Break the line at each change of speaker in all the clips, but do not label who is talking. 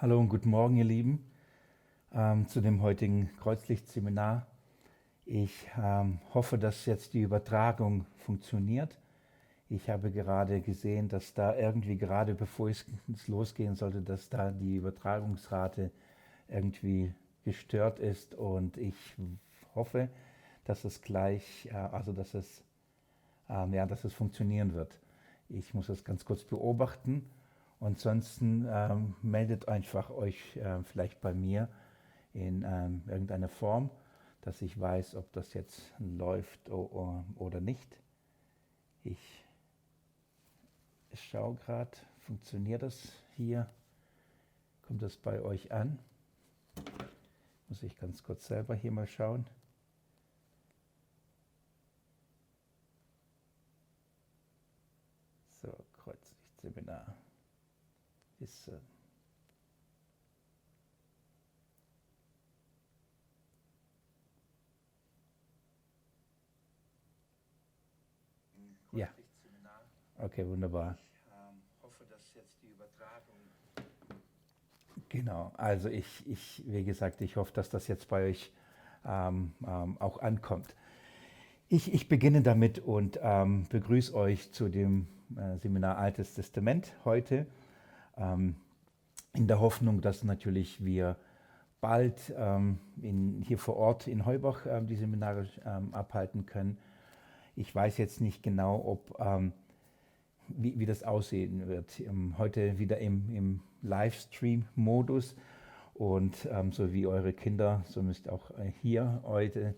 Hallo und guten Morgen, ihr Lieben, ähm, zu dem heutigen Kreuzlichtseminar. Ich ähm, hoffe, dass jetzt die Übertragung funktioniert. Ich habe gerade gesehen, dass da irgendwie gerade bevor es losgehen sollte, dass da die Übertragungsrate irgendwie gestört ist und ich hoffe, dass es gleich, äh, also dass es, äh, ja, dass es funktionieren wird. Ich muss das ganz kurz beobachten ansonsten ähm, meldet einfach euch äh, vielleicht bei mir in ähm, irgendeiner Form, dass ich weiß, ob das jetzt läuft oder nicht. Ich schaue gerade, funktioniert das hier? Kommt das bei euch an? Muss ich ganz kurz selber hier mal schauen. So, Kreuzlichtseminar ist. Äh ja. Okay, wunderbar. Ich ähm, hoffe, dass jetzt die Übertragung. Genau, also ich, ich, wie gesagt, ich hoffe, dass das jetzt bei euch ähm, ähm, auch ankommt. Ich, ich beginne damit und ähm, begrüße euch zu dem äh, Seminar Altes Testament heute ähm, in der Hoffnung, dass natürlich wir bald ähm, in, hier vor Ort in Heubach ähm, die Seminare abhalten können. Ich weiß jetzt nicht genau, ob, wie, wie, das aussehen wird. Heute wieder im, im Livestream-Modus und so wie eure Kinder, so müsst auch äh, hier heute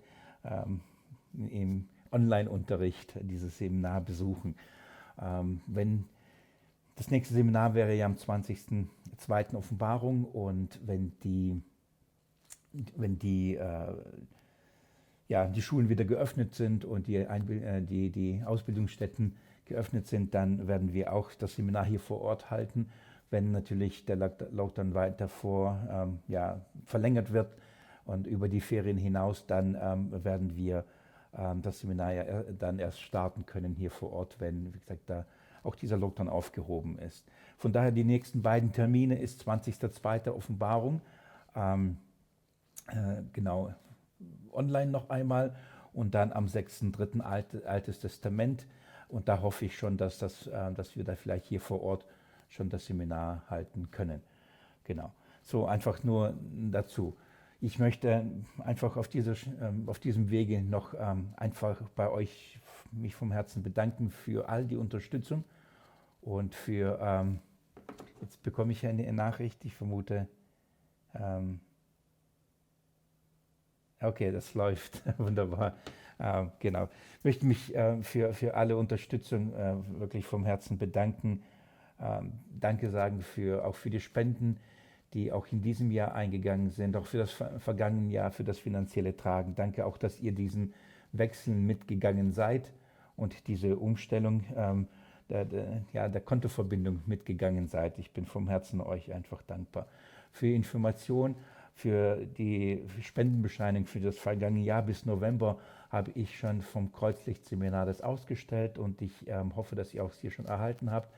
im Online-Unterricht dieses Seminar besuchen. wenn das nächste Seminar wäre ja am 20.02. Offenbarung und wenn die, wenn die, äh, ja, die Schulen wieder geöffnet sind und die, Einbild äh, die, die Ausbildungsstätten geöffnet sind, dann werden wir auch das Seminar hier vor Ort halten. Wenn natürlich der Lockdown weiter vor ähm, ja, verlängert wird und über die Ferien hinaus, dann ähm, werden wir ähm, das Seminar ja dann erst starten können hier vor Ort, wenn, wie gesagt, da auch dieser Lockdown aufgehoben ist. Von daher die nächsten beiden Termine ist 20.02. Offenbarung, ähm, äh, genau, online noch einmal und dann am 6.3. Alt, Altes Testament. Und da hoffe ich schon, dass, das, äh, dass wir da vielleicht hier vor Ort schon das Seminar halten können. Genau. So einfach nur dazu. Ich möchte einfach auf, diese, ähm, auf diesem Wege noch ähm, einfach bei euch mich vom Herzen bedanken für all die Unterstützung und für, ähm, jetzt bekomme ich eine Nachricht, ich vermute, okay, das läuft, wunderbar. Genau. Ich möchte mich äh, für, für alle Unterstützung äh, wirklich vom Herzen bedanken. Ähm, danke sagen für, auch für die Spenden, die auch in diesem Jahr eingegangen sind, auch für das vergangene Jahr, für das finanzielle Tragen. Danke auch, dass ihr diesen Wechsel mitgegangen seid und diese Umstellung ähm, der, der, ja, der Kontoverbindung mitgegangen seid. Ich bin vom Herzen euch einfach dankbar. Für Information, für die Spendenbescheinigung für das vergangene Jahr bis November habe ich schon vom Kreuzlichtseminar das ausgestellt und ich ähm, hoffe, dass ihr auch es hier schon erhalten habt.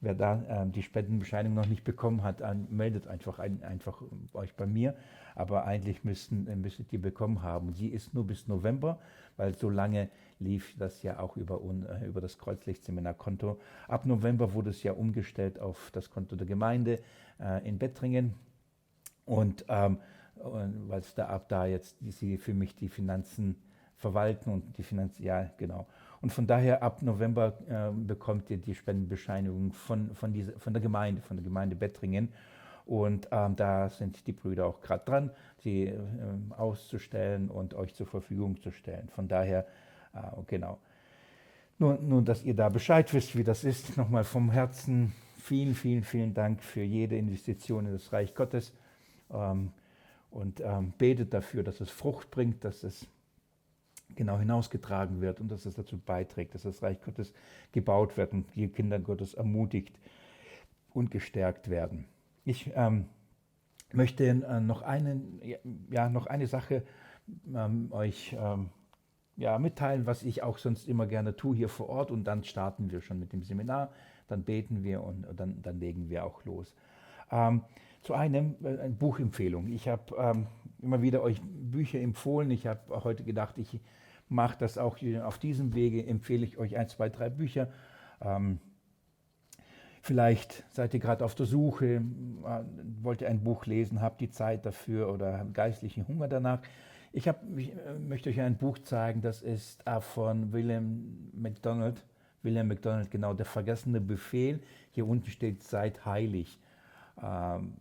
Wer da ähm, die Spendenbescheinigung noch nicht bekommen hat, an, meldet einfach, ein, einfach euch bei mir. Aber eigentlich müssten, äh, müsstet ihr bekommen haben. Sie ist nur bis November, weil so lange lief das ja auch über, äh, über das Kreuzlichtseminar-Konto. Ab November wurde es ja umgestellt auf das Konto der Gemeinde äh, in Bettringen. Und ähm, weil es da ab da jetzt die, sie für mich die Finanzen verwalten und die Finanzen, ja, genau. Und von daher ab November äh, bekommt ihr die Spendenbescheinigung von, von, diese, von der Gemeinde, von der Gemeinde Bettringen. Und ähm, da sind die Brüder auch gerade dran, sie äh, auszustellen und euch zur Verfügung zu stellen. Von daher, äh, genau. Nur, nur, dass ihr da Bescheid wisst, wie das ist. Nochmal vom Herzen vielen, vielen, vielen Dank für jede Investition in das Reich Gottes. Ähm, und ähm, betet dafür, dass es Frucht bringt, dass es genau hinausgetragen wird und dass es dazu beiträgt, dass das Reich Gottes gebaut wird und die Kinder Gottes ermutigt und gestärkt werden. Ich ähm, möchte äh, noch, einen, ja, noch eine Sache ähm, euch ähm, ja, mitteilen, was ich auch sonst immer gerne tue hier vor Ort und dann starten wir schon mit dem Seminar, dann beten wir und dann, dann legen wir auch los. Ähm, zu einem äh, Buchempfehlung. Ich habe ähm, immer wieder euch Bücher empfohlen. Ich habe heute gedacht, ich mache das auch auf diesem Wege, empfehle ich euch ein, zwei, drei Bücher. Ähm, vielleicht seid ihr gerade auf der Suche, äh, wollt ihr ein Buch lesen, habt die Zeit dafür oder habt geistlichen Hunger danach. Ich, hab, ich äh, möchte euch ein Buch zeigen, das ist von William MacDonald. William MacDonald, genau, der vergessene Befehl. Hier unten steht, seid heilig. Ähm,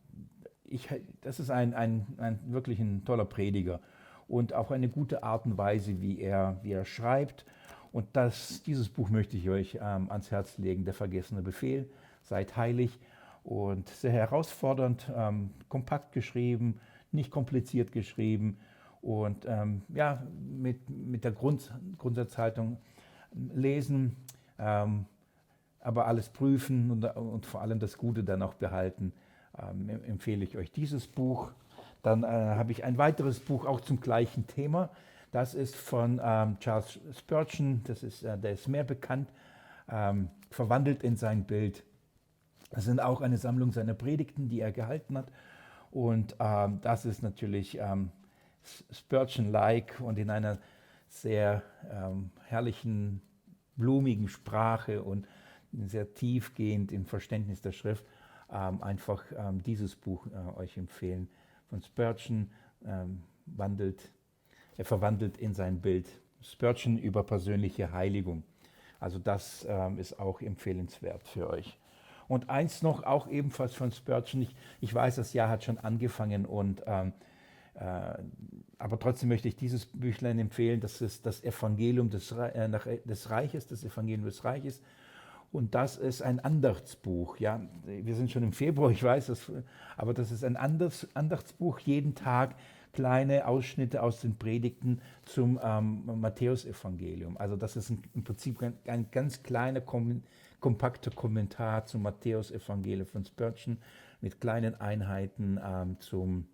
ich, das ist ein, ein, ein wirklich ein toller Prediger und auch eine gute Art und Weise, wie er, wie er schreibt. Und das, dieses Buch möchte ich euch ähm, ans Herz legen, der vergessene Befehl. Seid heilig und sehr herausfordernd, ähm, kompakt geschrieben, nicht kompliziert geschrieben und ähm, ja, mit, mit der Grund, Grundsatzhaltung lesen, ähm, aber alles prüfen und, und, vor allem das Gute dann auch behalten, ähm, empfehle ich euch dieses Buch. Dann äh, habe ich ein weiteres Buch auch zum gleichen Thema. Das ist von ähm, Charles Spurgeon, das ist, äh, der ist mehr bekannt, ähm, verwandelt in sein Bild. Das sind auch eine Sammlung seiner Predigten, die er gehalten hat. Und ähm, das ist natürlich ähm, Spurgeon-like und in einer sehr ähm, herrlichen, blumigen Sprache und sehr tiefgehend im Verständnis der Schrift ähm, einfach dieses Buch äh, euch empfehlen. Von Spurgeon ähm, wandelt, er verwandelt in sein Bild. Spurgeon über persönliche Heiligung. Also das ähm, ist auch empfehlenswert für euch. Und eins noch, auch ebenfalls von Spurgeon. Ich, ich weiß, das Jahr hat schon angefangen und ähm, äh, aber trotzdem möchte ich dieses Büchlein empfehlen. Das ist das Evangelium des, äh, des Reiches, das Evangelium des Reiches. Und das ist ein Andachtsbuch. Ja, wir sind schon im Februar, ich weiß das, aber das ist ein Andachtsbuch. Jeden Tag kleine Ausschnitte aus den Predigten zum ähm, Matthäusevangelium. Also das ist im Prinzip ein, ein ganz kleiner, kom kompakter Kommentar zum Matthäusevangelium von Spurgeon mit kleinen Einheiten ähm, zum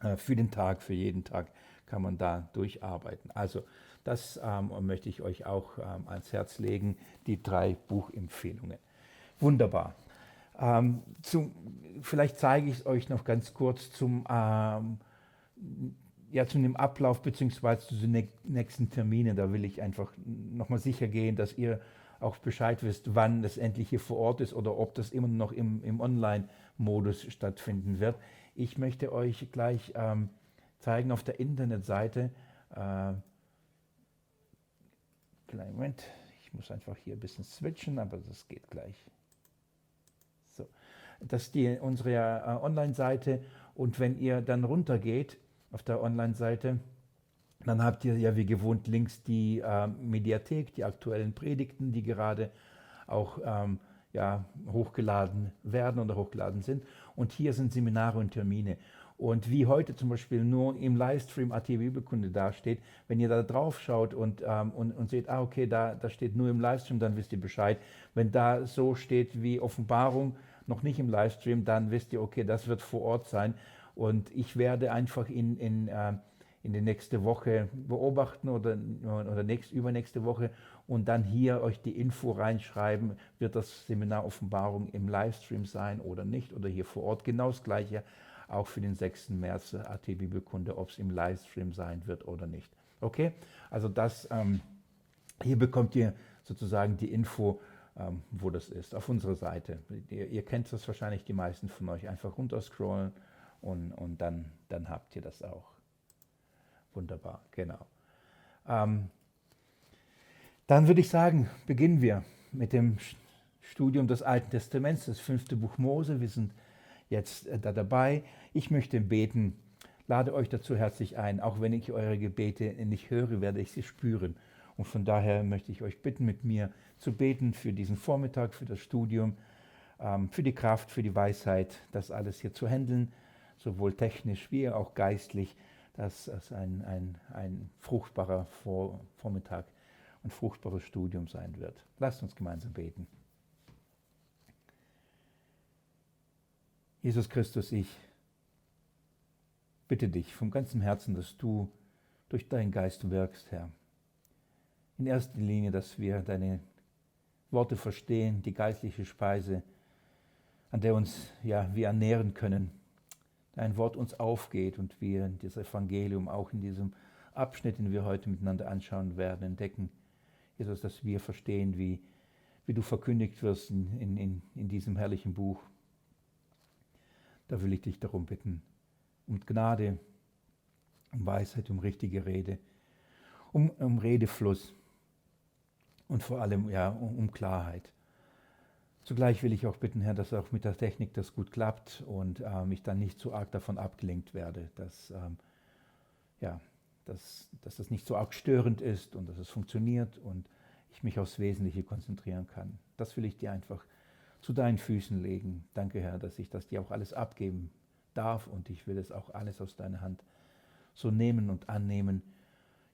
äh, für den Tag, für jeden Tag kann man da durcharbeiten. Also das ähm, möchte ich euch auch ähm, ans Herz legen, die drei Buchempfehlungen. Wunderbar. Ähm, zum, vielleicht zeige ich es euch noch ganz kurz zum, ähm, ja, zu dem Ablauf bzw. zu den nächsten Terminen. Da will ich einfach nochmal sicher gehen, dass ihr auch Bescheid wisst, wann das endlich hier vor Ort ist oder ob das immer noch im, im Online-Modus stattfinden wird. Ich möchte euch gleich ähm, zeigen auf der Internetseite. Äh, kleinen Moment, ich muss einfach hier ein bisschen switchen, aber das geht gleich. So, das ist die, unsere äh, Online-Seite und wenn ihr dann runtergeht auf der Online-Seite, dann habt ihr ja wie gewohnt links die äh, Mediathek, die aktuellen Predigten, die gerade auch ähm, ja, hochgeladen werden oder hochgeladen sind. Und hier sind Seminare und Termine. Und wie heute zum Beispiel nur im Livestream AT Bibelkunde dasteht, wenn ihr da drauf schaut und, ähm, und, und seht, ah, okay, da, da steht nur im Livestream, dann wisst ihr Bescheid. Wenn da so steht wie Offenbarung, noch nicht im Livestream, dann wisst ihr, okay, das wird vor Ort sein. Und ich werde einfach in, in äh, in die nächste Woche beobachten oder, oder nächst, übernächste Woche und dann hier euch die Info reinschreiben, wird das Seminar Offenbarung im Livestream sein oder nicht oder hier vor Ort. Genau das gleiche auch für den 6. März AT Bibelkunde, ob es im Livestream sein wird oder nicht. Okay, also das, ähm, hier bekommt ihr sozusagen die Info, ähm, wo das ist, auf unserer Seite. Ihr, ihr, kennt das wahrscheinlich, die meisten von euch, einfach runterscrollen und, und dann, dann habt ihr das auch. Wunderbar, genau. Ähm, dann würde ich sagen, beginnen wir mit dem Studium des Alten Testaments, das fünfte Buch Mose. Wir sind jetzt äh, da dabei. Ich möchte beten, lade euch dazu herzlich ein. Auch wenn ich eure Gebete nicht höre, werde ich sie spüren. Und von daher möchte ich euch bitten, mit mir zu beten für diesen Vormittag, für das Studium, ähm, für die Kraft, für die Weisheit, das alles hier zu handeln, sowohl technisch wie auch geistlich dass es ein, ein, ein fruchtbarer Vor Vormittag und fruchtbares Studium sein wird. Lasst uns gemeinsam beten. Jesus Christus, ich bitte dich vom ganzen Herzen, dass du durch deinen Geist wirkst, Herr. In erster Linie, dass wir deine Worte verstehen, die geistliche Speise, an der uns ja wir ernähren können. Dein Wort uns aufgeht und wir das Evangelium auch in diesem Abschnitt, den wir heute miteinander anschauen werden, entdecken. Jesus, dass wir verstehen, wie, wie du verkündigt wirst in, in, in diesem herrlichen Buch. Da will ich dich darum bitten, um Gnade, um Weisheit, um richtige Rede, um, um Redefluss und vor allem ja, um, um Klarheit. Zugleich will ich auch bitten, Herr, dass auch mit der Technik das gut klappt und ähm, ich dann nicht zu arg davon abgelenkt werde, dass, ähm, ja, dass, dass das nicht so arg störend ist und dass es funktioniert und ich mich aufs Wesentliche konzentrieren kann. Das will ich dir einfach zu deinen Füßen legen. Danke, Herr, dass ich das dir auch alles abgeben darf und ich will es auch alles aus deiner Hand so nehmen und annehmen,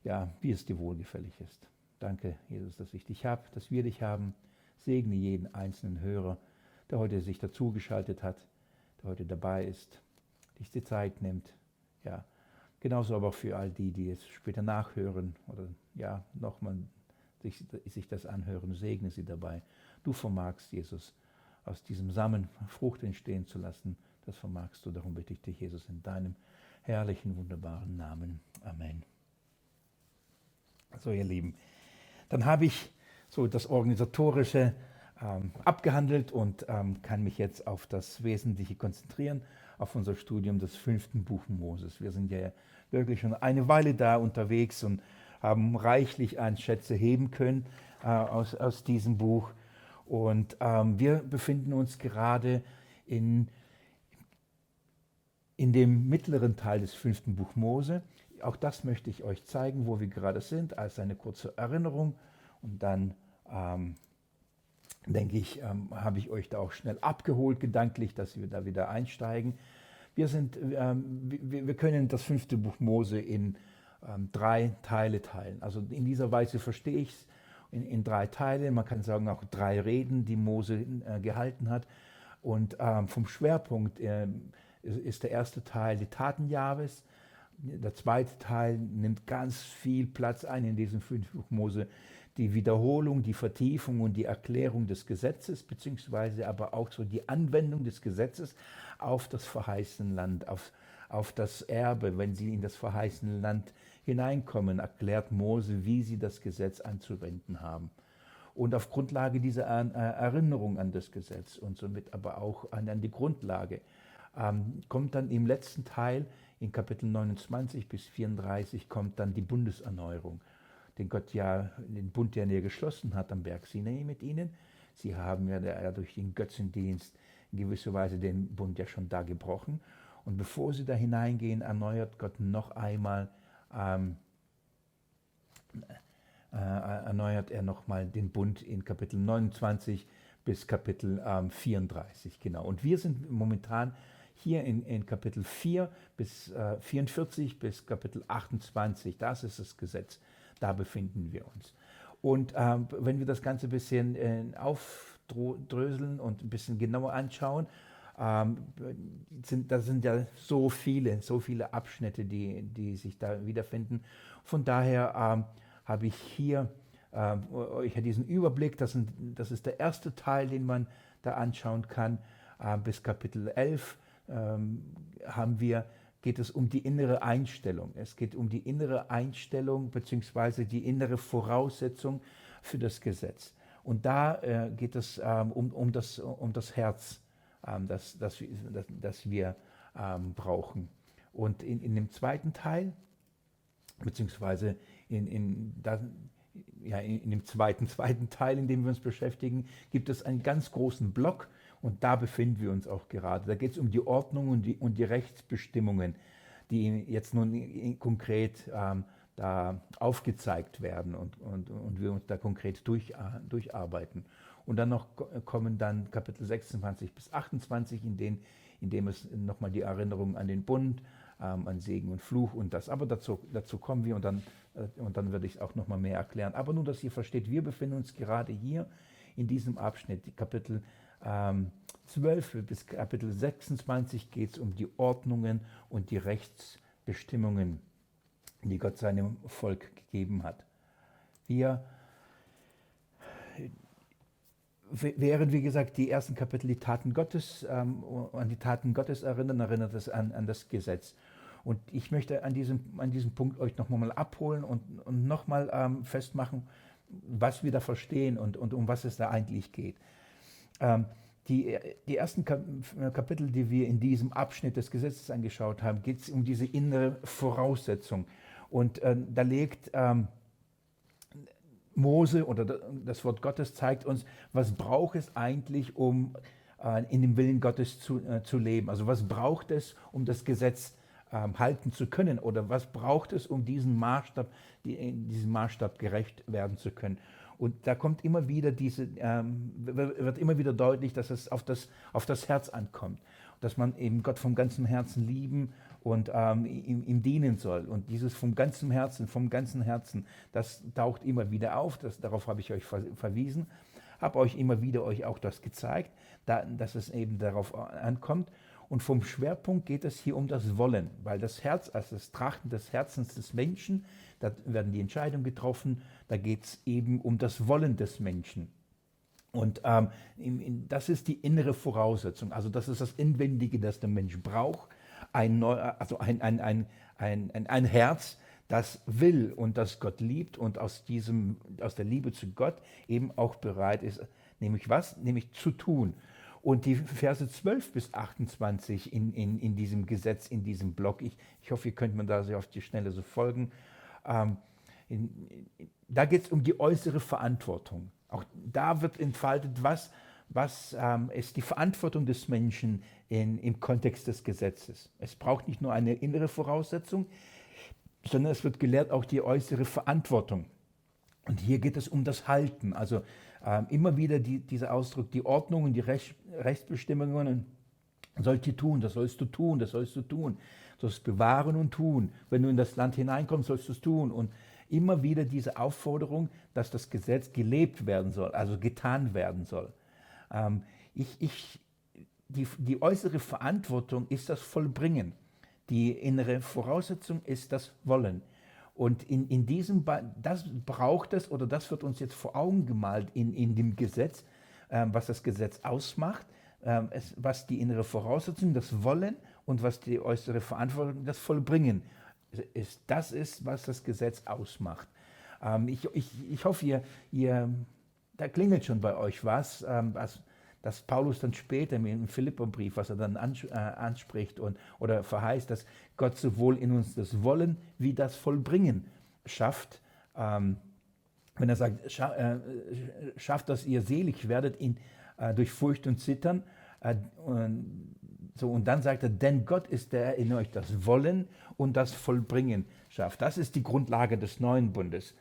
ja, wie es dir wohlgefällig ist. Danke, Jesus, dass ich dich habe, dass wir dich haben. Segne jeden einzelnen Hörer, der heute sich dazugeschaltet hat, der heute dabei ist, sich die Zeit nimmt. Ja, genauso aber auch für all die, die es später nachhören oder ja, nochmal sich, sich das anhören. Segne sie dabei. Du vermagst, Jesus, aus diesem Samen Frucht entstehen zu lassen. Das vermagst du. Darum bitte ich dich, Jesus, in deinem herrlichen, wunderbaren Namen. Amen. So, ihr Lieben, dann habe ich so das Organisatorische ähm, abgehandelt und ähm, kann mich jetzt auf das Wesentliche konzentrieren, auf unser Studium des fünften Buch Moses. Wir sind ja wirklich schon eine Weile da unterwegs und haben reichlich an Schätze heben können äh, aus, aus diesem Buch. Und ähm, wir befinden uns gerade in, in dem mittleren Teil des fünften Buch Mose. Auch das möchte ich euch zeigen, wo wir gerade sind, als eine kurze Erinnerung. Und dann ähm, denke ich, ähm, habe ich euch da auch schnell abgeholt, gedanklich, dass wir da wieder einsteigen. Wir, sind, ähm, wir, wir, können das fünfte Buch Mose in ähm, drei Teile teilen. Also in dieser Weise verstehe ich es in, in, drei Teile. Man kann sagen auch drei Reden, die Mose äh, gehalten hat. Und ähm, vom Schwerpunkt äh, ist, ist, der erste Teil die Taten Jahres. Der zweite Teil nimmt ganz viel Platz ein in diesem fünften Buch Mose die Wiederholung, die Vertiefung und die Erklärung des Gesetzes, beziehungsweise aber auch so die Anwendung des Gesetzes auf das verheißene Land, auf, auf das Erbe. Wenn sie in das verheißene Land hineinkommen, erklärt Mose, wie sie das Gesetz anzuwenden haben. Und auf Grundlage dieser äh, Erinnerung an das Gesetz und somit aber auch an, die Grundlage, ähm, kommt dann im letzten Teil, in Kapitel 29 bis 34, kommt dann die Bundeserneuerung den Gott ja, den Bund, den er geschlossen hat am Berg Sinai mit ihnen. Sie haben ja durch den Götzendienst in gewisser Weise den Bund ja schon da gebrochen. Und bevor sie da hineingehen, erneuert Gott noch einmal, ähm, äh, erneuert er nochmal den Bund in Kapitel 29 bis Kapitel ähm, 34, genau. Und wir sind momentan hier in, in Kapitel 4 bis äh, 44 bis Kapitel 28. Das ist das Gesetz da befinden wir uns. Und ähm, wenn wir das Ganze ein bisschen äh, aufdröseln und ein bisschen genauer anschauen, ähm, sind, da sind ja so viele, so viele Abschnitte, die, die sich da wiederfinden. Von daher ähm, habe ich hier ähm, euch diesen Überblick, das, sind, das, ist der erste Teil, den man da anschauen kann. Äh, bis Kapitel 11 ähm, haben wir geht es um die innere Einstellung. Es geht um die innere Einstellung bzw. die innere Voraussetzung für das Gesetz. Und da äh, geht es ähm, um, um, das, um das Herz, ähm, das, das, das, das wir ähm, brauchen. Und in, in dem zweiten Teil, beziehungsweise in, in, da, ja, in, in dem zweiten, zweiten Teil, in dem wir uns beschäftigen, gibt es einen ganz großen Block, und da befinden wir uns auch gerade. Da geht es um die Ordnung und die, und die Rechtsbestimmungen, die jetzt nun konkret ähm, da aufgezeigt werden und, und, und wir uns da konkret durch, äh, durcharbeiten. Und dann noch kommen dann Kapitel 26 bis 28, in, denen, in dem es nochmal die Erinnerung an den Bund, ähm, an Segen und Fluch und das. Aber dazu, dazu kommen wir und dann, äh, und dann werde ich auch nochmal mehr erklären. Aber nur, dass ihr versteht, wir befinden uns gerade hier in diesem Abschnitt, Kapitel ähm, 12 bis Kapitel 26 geht es um die Ordnungen und die Rechtsbestimmungen die Gott seinem Volk gegeben hat. Wir während, wie gesagt, die ersten Kapitel die Taten Gottes, ähm, an die Taten Gottes erinnern, erinnert es an, an das Gesetz. Und ich möchte an diesem, an diesem Punkt euch nochmal abholen und, und nochmal ähm, festmachen, was wir da verstehen und, und um was es da eigentlich geht. Ähm, die, die ersten Kapitel, die wir in diesem Abschnitt des Gesetzes angeschaut haben, geht es um diese innere Voraussetzung. Und äh, da legt ähm, Mose oder das Wort Gottes zeigt uns, was braucht es eigentlich, um äh, in dem Willen Gottes zu, äh, zu leben. Also was braucht es, um das Gesetz ähm, halten zu können oder was braucht es, um diesen Maßstab, die, diesem Maßstab gerecht werden zu können. Und da kommt immer wieder diese, ähm, wird immer wieder deutlich, dass es auf das, auf das Herz ankommt. Dass man eben Gott vom ganzen Herzen lieben und ähm, ihm, ihm, dienen soll. Und dieses vom ganzen Herzen, vom ganzen Herzen, das taucht immer wieder auf. Das, darauf habe ich euch ver verwiesen. Habe euch immer wieder euch auch das gezeigt, da, dass es eben darauf ankommt. Und vom Schwerpunkt geht es hier um das Wollen, weil das Herz, also das Trachten des Herzens des Menschen, da werden die Entscheidungen getroffen, da geht es eben um das Wollen des Menschen. Und ähm, das ist die innere Voraussetzung, also das ist das Inwendige, das der Mensch braucht, ein, Neu also ein, ein, ein, ein, ein, Herz, das will und das Gott liebt und aus, diesem, aus der Liebe zu Gott eben auch bereit ist, nämlich was? Nämlich zu tun. Und die Verse 12 bis 28 in, in, in diesem Gesetz, in diesem Block, ich, ich hoffe, ihr könnt mir da sehr auf die Schnelle so folgen, ähm, in, da geht es um die äußere Verantwortung. Auch da wird entfaltet, was, was ähm, ist die Verantwortung des Menschen in, im Kontext des Gesetzes. Es braucht nicht nur eine innere Voraussetzung, sondern es wird gelehrt auch die äußere Verantwortung. Und hier geht es um das Halten. Also ähm, immer wieder die, dieser Ausdruck, die Ordnung und die Recht, Rechtsbestimmungen sollst du tun, das sollst du tun, das sollst du tun. Du sollst bewahren und tun. Wenn du in das Land hineinkommst, sollst du es tun. Und immer wieder diese Aufforderung, dass das Gesetz gelebt werden soll, also getan werden soll. Ähm, ich, ich, die, die äußere Verantwortung ist das Vollbringen. Die innere Voraussetzung ist das Wollen. Und in, in diesem, das braucht es, oder das wird uns jetzt vor Augen gemalt in, in dem Gesetz, ähm, was das Gesetz ausmacht, ähm, es, was die innere Voraussetzung, das Wollen und was die äußere Verantwortung, das Vollbringen ist. Das ist, was das Gesetz ausmacht. Ähm, ich, ich, ich hoffe, ihr, ihr, da klingelt schon bei euch was, ähm, was dass Paulus dann später im Philipperbrief, was er dann äh, anspricht und, oder verheißt, dass Gott sowohl in uns das Wollen wie das Vollbringen schafft. Ähm, wenn er sagt, scha äh, schafft, dass ihr selig werdet in, äh, durch Furcht und Zittern. Äh, und, so, und dann sagt er, denn Gott ist der in euch das Wollen und das Vollbringen schafft. Das ist die Grundlage des neuen Bundes.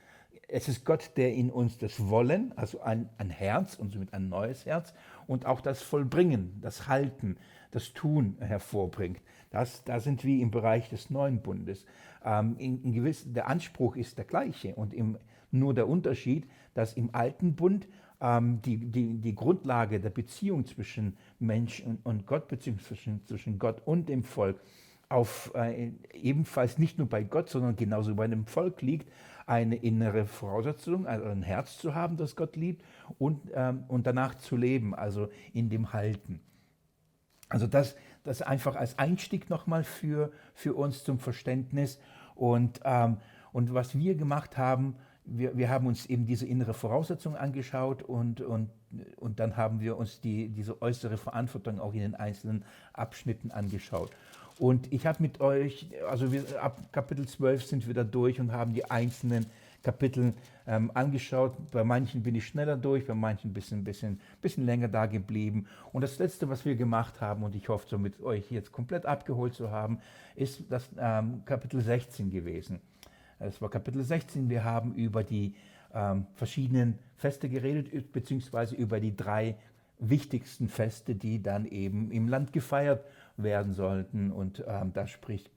Es ist Gott, der in uns das Wollen, also ein, ein Herz und somit ein neues Herz und auch das Vollbringen, das Halten, das Tun hervorbringt. Das, da sind wir im Bereich des neuen Bundes. Ähm, in, in gewiss, der Anspruch ist der gleiche und im, nur der Unterschied, dass im alten Bund ähm, die, die, die Grundlage der Beziehung zwischen Mensch und, und Gott, beziehungsweise zwischen, zwischen Gott und dem Volk, auf, äh, ebenfalls nicht nur bei Gott, sondern genauso bei dem Volk liegt, eine innere Voraussetzung, also ein Herz zu haben, das Gott liebt und, ähm, und danach zu leben, also in dem Halten. Also das, das einfach als Einstieg nochmal für, für uns zum Verständnis. Und, ähm, und was wir gemacht haben, wir, wir haben uns eben diese innere Voraussetzung angeschaut und, und, und dann haben wir uns die, diese äußere Verantwortung auch in den einzelnen Abschnitten angeschaut. Und ich habe mit euch, also wir, ab Kapitel 12 sind wir da durch und haben die einzelnen Kapitel ähm, angeschaut. Bei manchen bin ich schneller durch, bei manchen ein bisschen, bisschen, bisschen länger da geblieben. Und das Letzte, was wir gemacht haben, und ich hoffe, so mit euch jetzt komplett abgeholt zu haben, ist das ähm, Kapitel 16 gewesen. Es war Kapitel 16. Wir haben über die ähm, verschiedenen Feste geredet, beziehungsweise über die drei wichtigsten Feste, die dann eben im Land gefeiert werden sollten. Und ähm, da spricht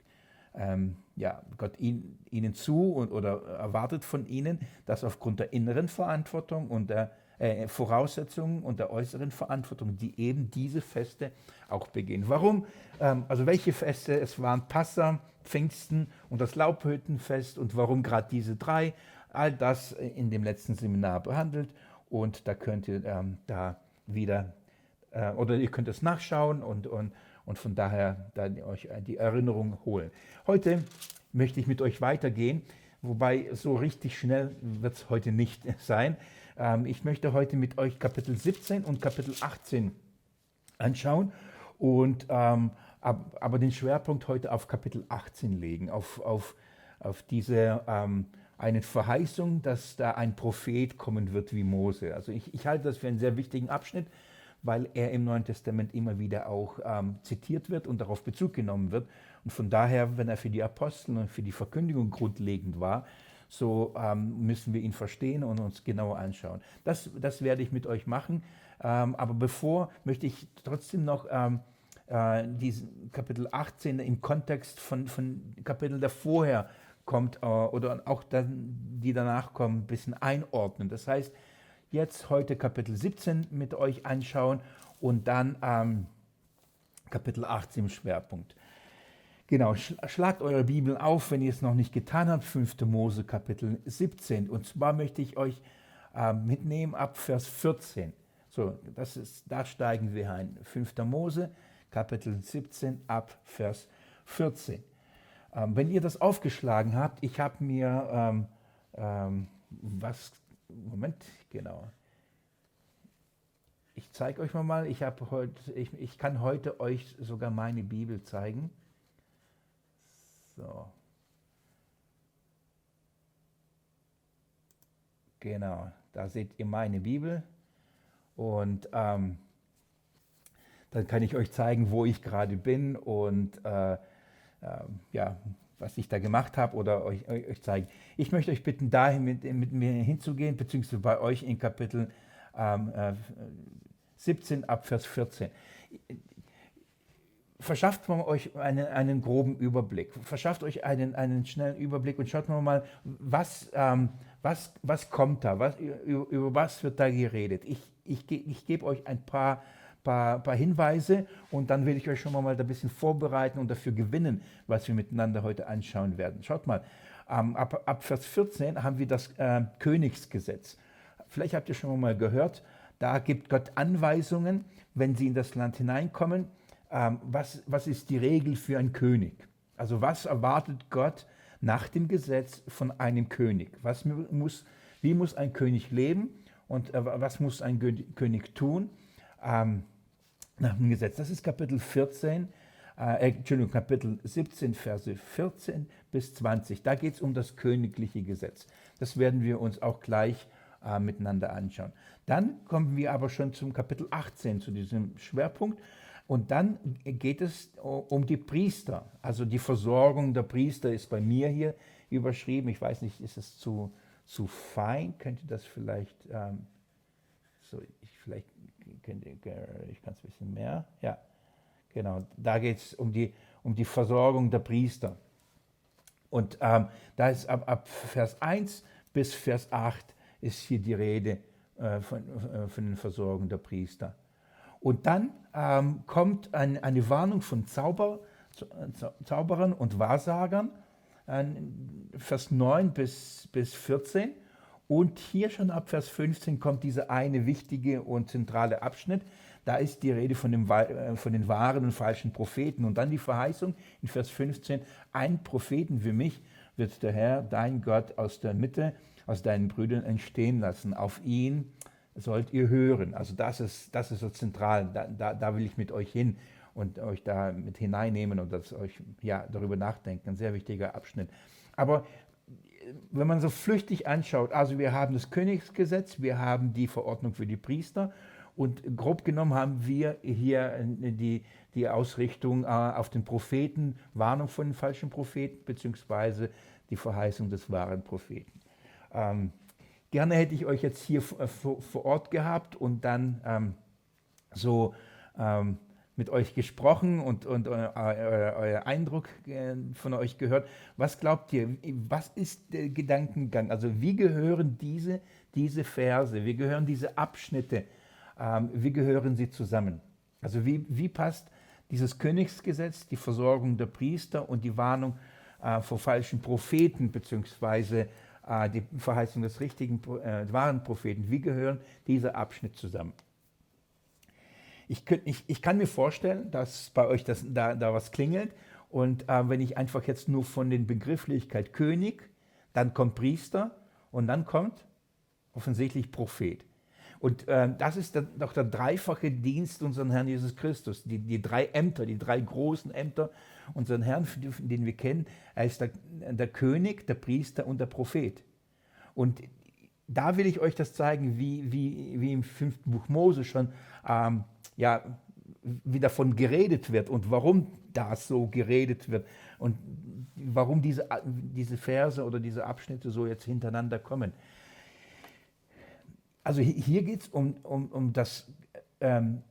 ähm, ja, Gott ihn, ihnen zu und, oder erwartet von ihnen, dass aufgrund der inneren Verantwortung und der äh, Voraussetzungen und der äußeren Verantwortung, die eben diese Feste auch begehen. Warum? Ähm, also welche Feste? Es waren Passa, Pfingsten und das Laubhüttenfest und warum gerade diese drei. All das in dem letzten Seminar behandelt und da könnt ihr ähm, da wieder äh, oder ihr könnt es nachschauen und, und, und von daher dann euch die Erinnerung holen. Heute möchte ich mit euch weitergehen, wobei so richtig schnell wird es heute nicht sein. Ähm, ich möchte heute mit euch Kapitel 17 und Kapitel 18 anschauen und ähm, ab, aber den Schwerpunkt heute auf Kapitel 18 legen, auf, auf, auf diese ähm, eine Verheißung, dass da ein Prophet kommen wird wie Mose. Also ich, ich halte das für einen sehr wichtigen Abschnitt, weil er im Neuen Testament immer wieder auch ähm, zitiert wird und darauf Bezug genommen wird. Und von daher, wenn er für die Apostel und für die Verkündigung grundlegend war, so ähm, müssen wir ihn verstehen und uns genauer anschauen. Das, das werde ich mit euch machen. Ähm, aber bevor möchte ich trotzdem noch ähm, äh, diesen Kapitel 18 im Kontext von, von Kapitel vorher kommt äh, oder auch dann, die danach kommen, ein bisschen einordnen. Das heißt, jetzt heute Kapitel 17 mit euch anschauen und dann ähm, Kapitel 18 im Schwerpunkt. Genau, schlagt eure Bibel auf, wenn ihr es noch nicht getan habt, 5. Mose Kapitel 17. Und zwar möchte ich euch äh, mitnehmen ab Vers 14. So, das ist, da steigen wir ein. 5. Mose Kapitel 17 ab Vers 14. Ähm, wenn ihr das aufgeschlagen habt, ich habe mir ähm, ähm, was, Moment, genau. Ich zeige euch mal, ich, heute, ich, ich kann heute euch sogar meine Bibel zeigen. So. Genau, da seht ihr meine Bibel. Und ähm, dann kann ich euch zeigen, wo ich gerade bin und äh, äh, ja, was ich da gemacht habe oder euch, euch, zeigen. Ich möchte euch bitten, dahin mit, mit mir hinzugehen, beziehungsweise bei euch in Kapitel ähm, äh, 17 ab Vers 14 verschafft man euch einen, einen groben Überblick, verschafft euch einen, einen schnellen Überblick und schaut mal, was, ähm, was, was kommt da, was, über, über, was wird da geredet. Ich, ich, ich gebe euch ein paar, paar, paar Hinweise und dann will ich euch schon mal ein bisschen vorbereiten und dafür gewinnen, was wir miteinander heute anschauen werden. Schaut mal, ähm, ab, ab Vers 14 haben wir das äh, Königsgesetz. Vielleicht habt ihr schon mal gehört, da gibt Gott Anweisungen, wenn sie in das Land hineinkommen ähm, was, was ist die Regel für einen König? Also was erwartet Gott nach dem Gesetz von einem König? Was muss, wie muss ein König leben und äh, was muss ein König tun ähm, nach dem Gesetz? Das ist Kapitel 14, äh, Entschuldigung, Kapitel 17, Verse 14 bis 20. Da geht es um das königliche Gesetz. Das werden wir uns auch gleich äh, miteinander anschauen. Dann kommen wir aber schon zum Kapitel 18, zu diesem Schwerpunkt. Und dann geht es um die Priester. Also die Versorgung der Priester ist bei mir hier überschrieben. Ich weiß nicht, ist es zu, zu fein? Könnte das vielleicht, ähm, so, ich vielleicht, ich kann es ein bisschen mehr. Ja, genau. Da geht es um die, um die Versorgung der Priester. Und ähm, da ist ab, ab Vers 1 bis Vers 8 ist hier die Rede äh, von, äh, von der Versorgung der Priester. Und dann ähm, kommt ein, eine Warnung von Zauber, Zauberern und Wahrsagern, äh, Vers 9 bis, bis 14. Und hier schon ab Vers 15 kommt dieser eine wichtige und zentrale Abschnitt. Da ist die Rede von, dem, äh, von den wahren und falschen Propheten. Und dann die Verheißung in Vers 15, ein Propheten für mich wird der Herr, dein Gott, aus der Mitte, aus deinen Brüdern entstehen lassen. Auf ihn sollt ihr hören. Also das ist, das ist so zentral. Da, da, da will ich mit euch hin und euch da mit hineinnehmen und das euch ja, darüber nachdenken. Ein sehr wichtiger Abschnitt. Aber wenn man so flüchtig anschaut, also wir haben das Königsgesetz, wir haben die Verordnung für die Priester und grob genommen haben wir hier die, die Ausrichtung äh, auf den Propheten, Warnung von den falschen Propheten, beziehungsweise die Verheißung des wahren Propheten. Ähm, Gerne hätte ich euch jetzt hier äh, vor, vor Ort gehabt und dann ähm, so ähm, mit euch gesprochen und, und euer, euer, euer Eindruck äh, von euch gehört. Was glaubt ihr, was ist der Gedankengang? Also wie gehören diese, diese Verse, wie gehören diese Abschnitte, ähm, wie gehören sie zusammen? Also wie, wie passt dieses Königsgesetz, die Versorgung der Priester und die Warnung äh, vor falschen Propheten beziehungsweise äh, die Verheißung des richtigen, äh, wahren Propheten. Wie gehören diese Abschnitte zusammen? Ich, könnt, ich, ich, kann mir vorstellen, dass bei euch das, da, da was klingelt. Und äh, wenn ich einfach jetzt nur von den Begrifflichkeit König, dann kommt Priester und dann kommt offensichtlich Prophet. Und äh, das ist dann doch der dreifache Dienst unseres Herrn Jesus Christus. Die, die drei Ämter, die drei großen Ämter unseren Herrn, den wir kennen. Er ist der, der König, der Priester und der Prophet. Und da will ich euch das zeigen, wie, wie, wie im fünften Buch Mose schon ähm, ja, wie davon geredet wird und warum das so geredet wird und warum diese, diese Verse oder diese Abschnitte so jetzt hintereinander kommen. Also hier geht es um, um, um, das, ähm,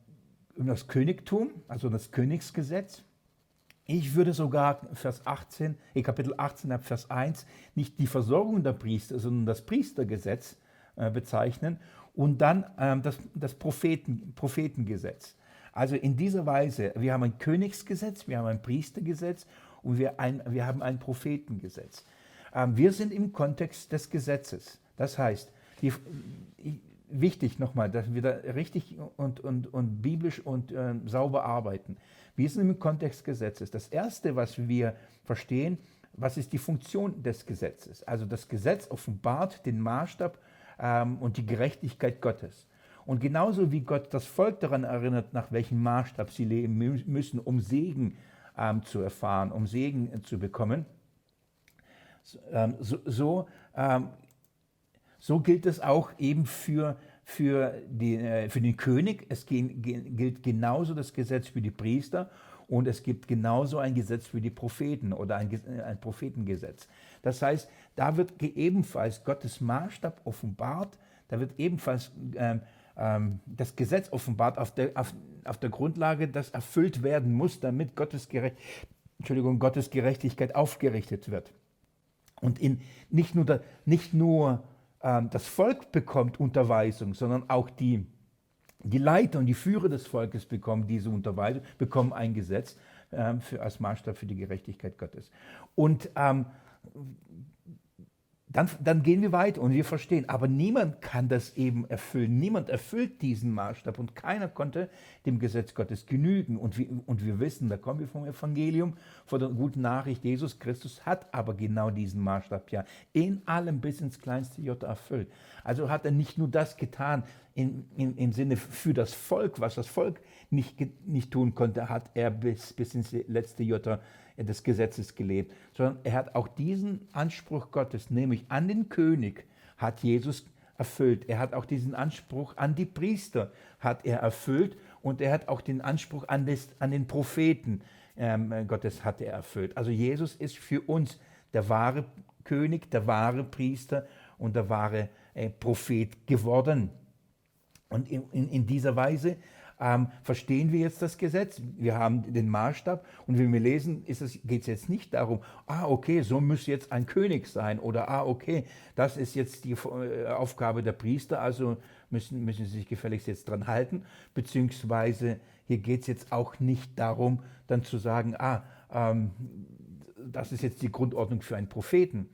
um das Königtum, also das Königsgesetz. Ich würde sogar Vers 18, äh, Kapitel 18 Vers 1 nicht die Versorgung der Priester, sondern das Priestergesetz äh, bezeichnen und dann ähm, das, das Propheten, Prophetengesetz. Also in dieser Weise, wir haben ein Königsgesetz, wir haben ein Priestergesetz und wir, ein, wir haben ein Prophetengesetz. Ähm, wir sind im Kontext des Gesetzes. Das heißt, die, wichtig nochmal, dass wir da richtig und, und, und biblisch und äh, sauber arbeiten. Wir sind im Kontext des Gesetzes. Das Erste, was wir verstehen, was ist die Funktion des Gesetzes? Also das Gesetz offenbart den Maßstab ähm, und die Gerechtigkeit Gottes. Und genauso wie Gott das Volk daran erinnert, nach welchem Maßstab sie leben müssen, um Segen ähm, zu erfahren, um Segen äh, zu bekommen, ähm, so, so, ähm, so, gilt es auch eben für, für, die, äh, für den König. Es gilt genauso das Gesetz für die Priester und es gibt genauso ein Gesetz für die Propheten oder ein, äh, ein Prophetengesetz. Das heißt, da wird ebenfalls Gottes Maßstab offenbart, da wird ebenfalls ähm, ähm, das Gesetz offenbart auf der, auf, auf der Grundlage, das erfüllt werden muss, damit Gottes, Gerecht, Entschuldigung, Gottes Gerechtigkeit aufgerichtet wird. Und in, nicht nur, da, nicht nur ähm, das Volk bekommt Unterweisung, sondern auch die, die Leiter und die Führer des Volkes bekommen diese Unterweisung, bekommen ein Gesetz ähm, für, als Maßstab für die Gerechtigkeit Gottes. Und ähm, dann, dann, gehen wir weiter und wir verstehen. Aber niemand kann das eben erfüllen. Niemand erfüllt diesen Maßstab und keiner konnte dem Gesetz Gottes genügen. Und wir, und wir wissen, da kommen wir vom Evangelium, von der guten Nachricht, Jesus Christus hat aber genau diesen Maßstab ja in allem bis ins kleinste Jota erfüllt. Also hat er nicht nur das getan in, in, im Sinne für das Volk, was das Volk nicht, nicht tun konnte, hat er bis, bis ins letzte Jota erfüllt des Gesetzes gelebt, sondern er hat auch diesen Anspruch Gottes, nämlich an den König, hat Jesus erfüllt. Er hat auch diesen Anspruch an die Priester, hat er erfüllt und er hat auch den Anspruch an, des, an den Propheten ähm, Gottes hat er erfüllt. Also Jesus ist für uns der wahre König, der wahre Priester und der wahre äh, Prophet geworden. Und in, in, in dieser Weise ähm, verstehen wir jetzt das Gesetz, wir haben den Maßstab und wenn wir lesen, geht es jetzt nicht darum, ah okay, so müsste jetzt ein König sein oder ah okay, das ist jetzt die äh, Aufgabe der Priester, also müssen, müssen sie sich gefälligst jetzt dran halten, beziehungsweise hier geht es jetzt auch nicht darum, dann zu sagen, ah, ähm, das ist jetzt die Grundordnung für einen Propheten.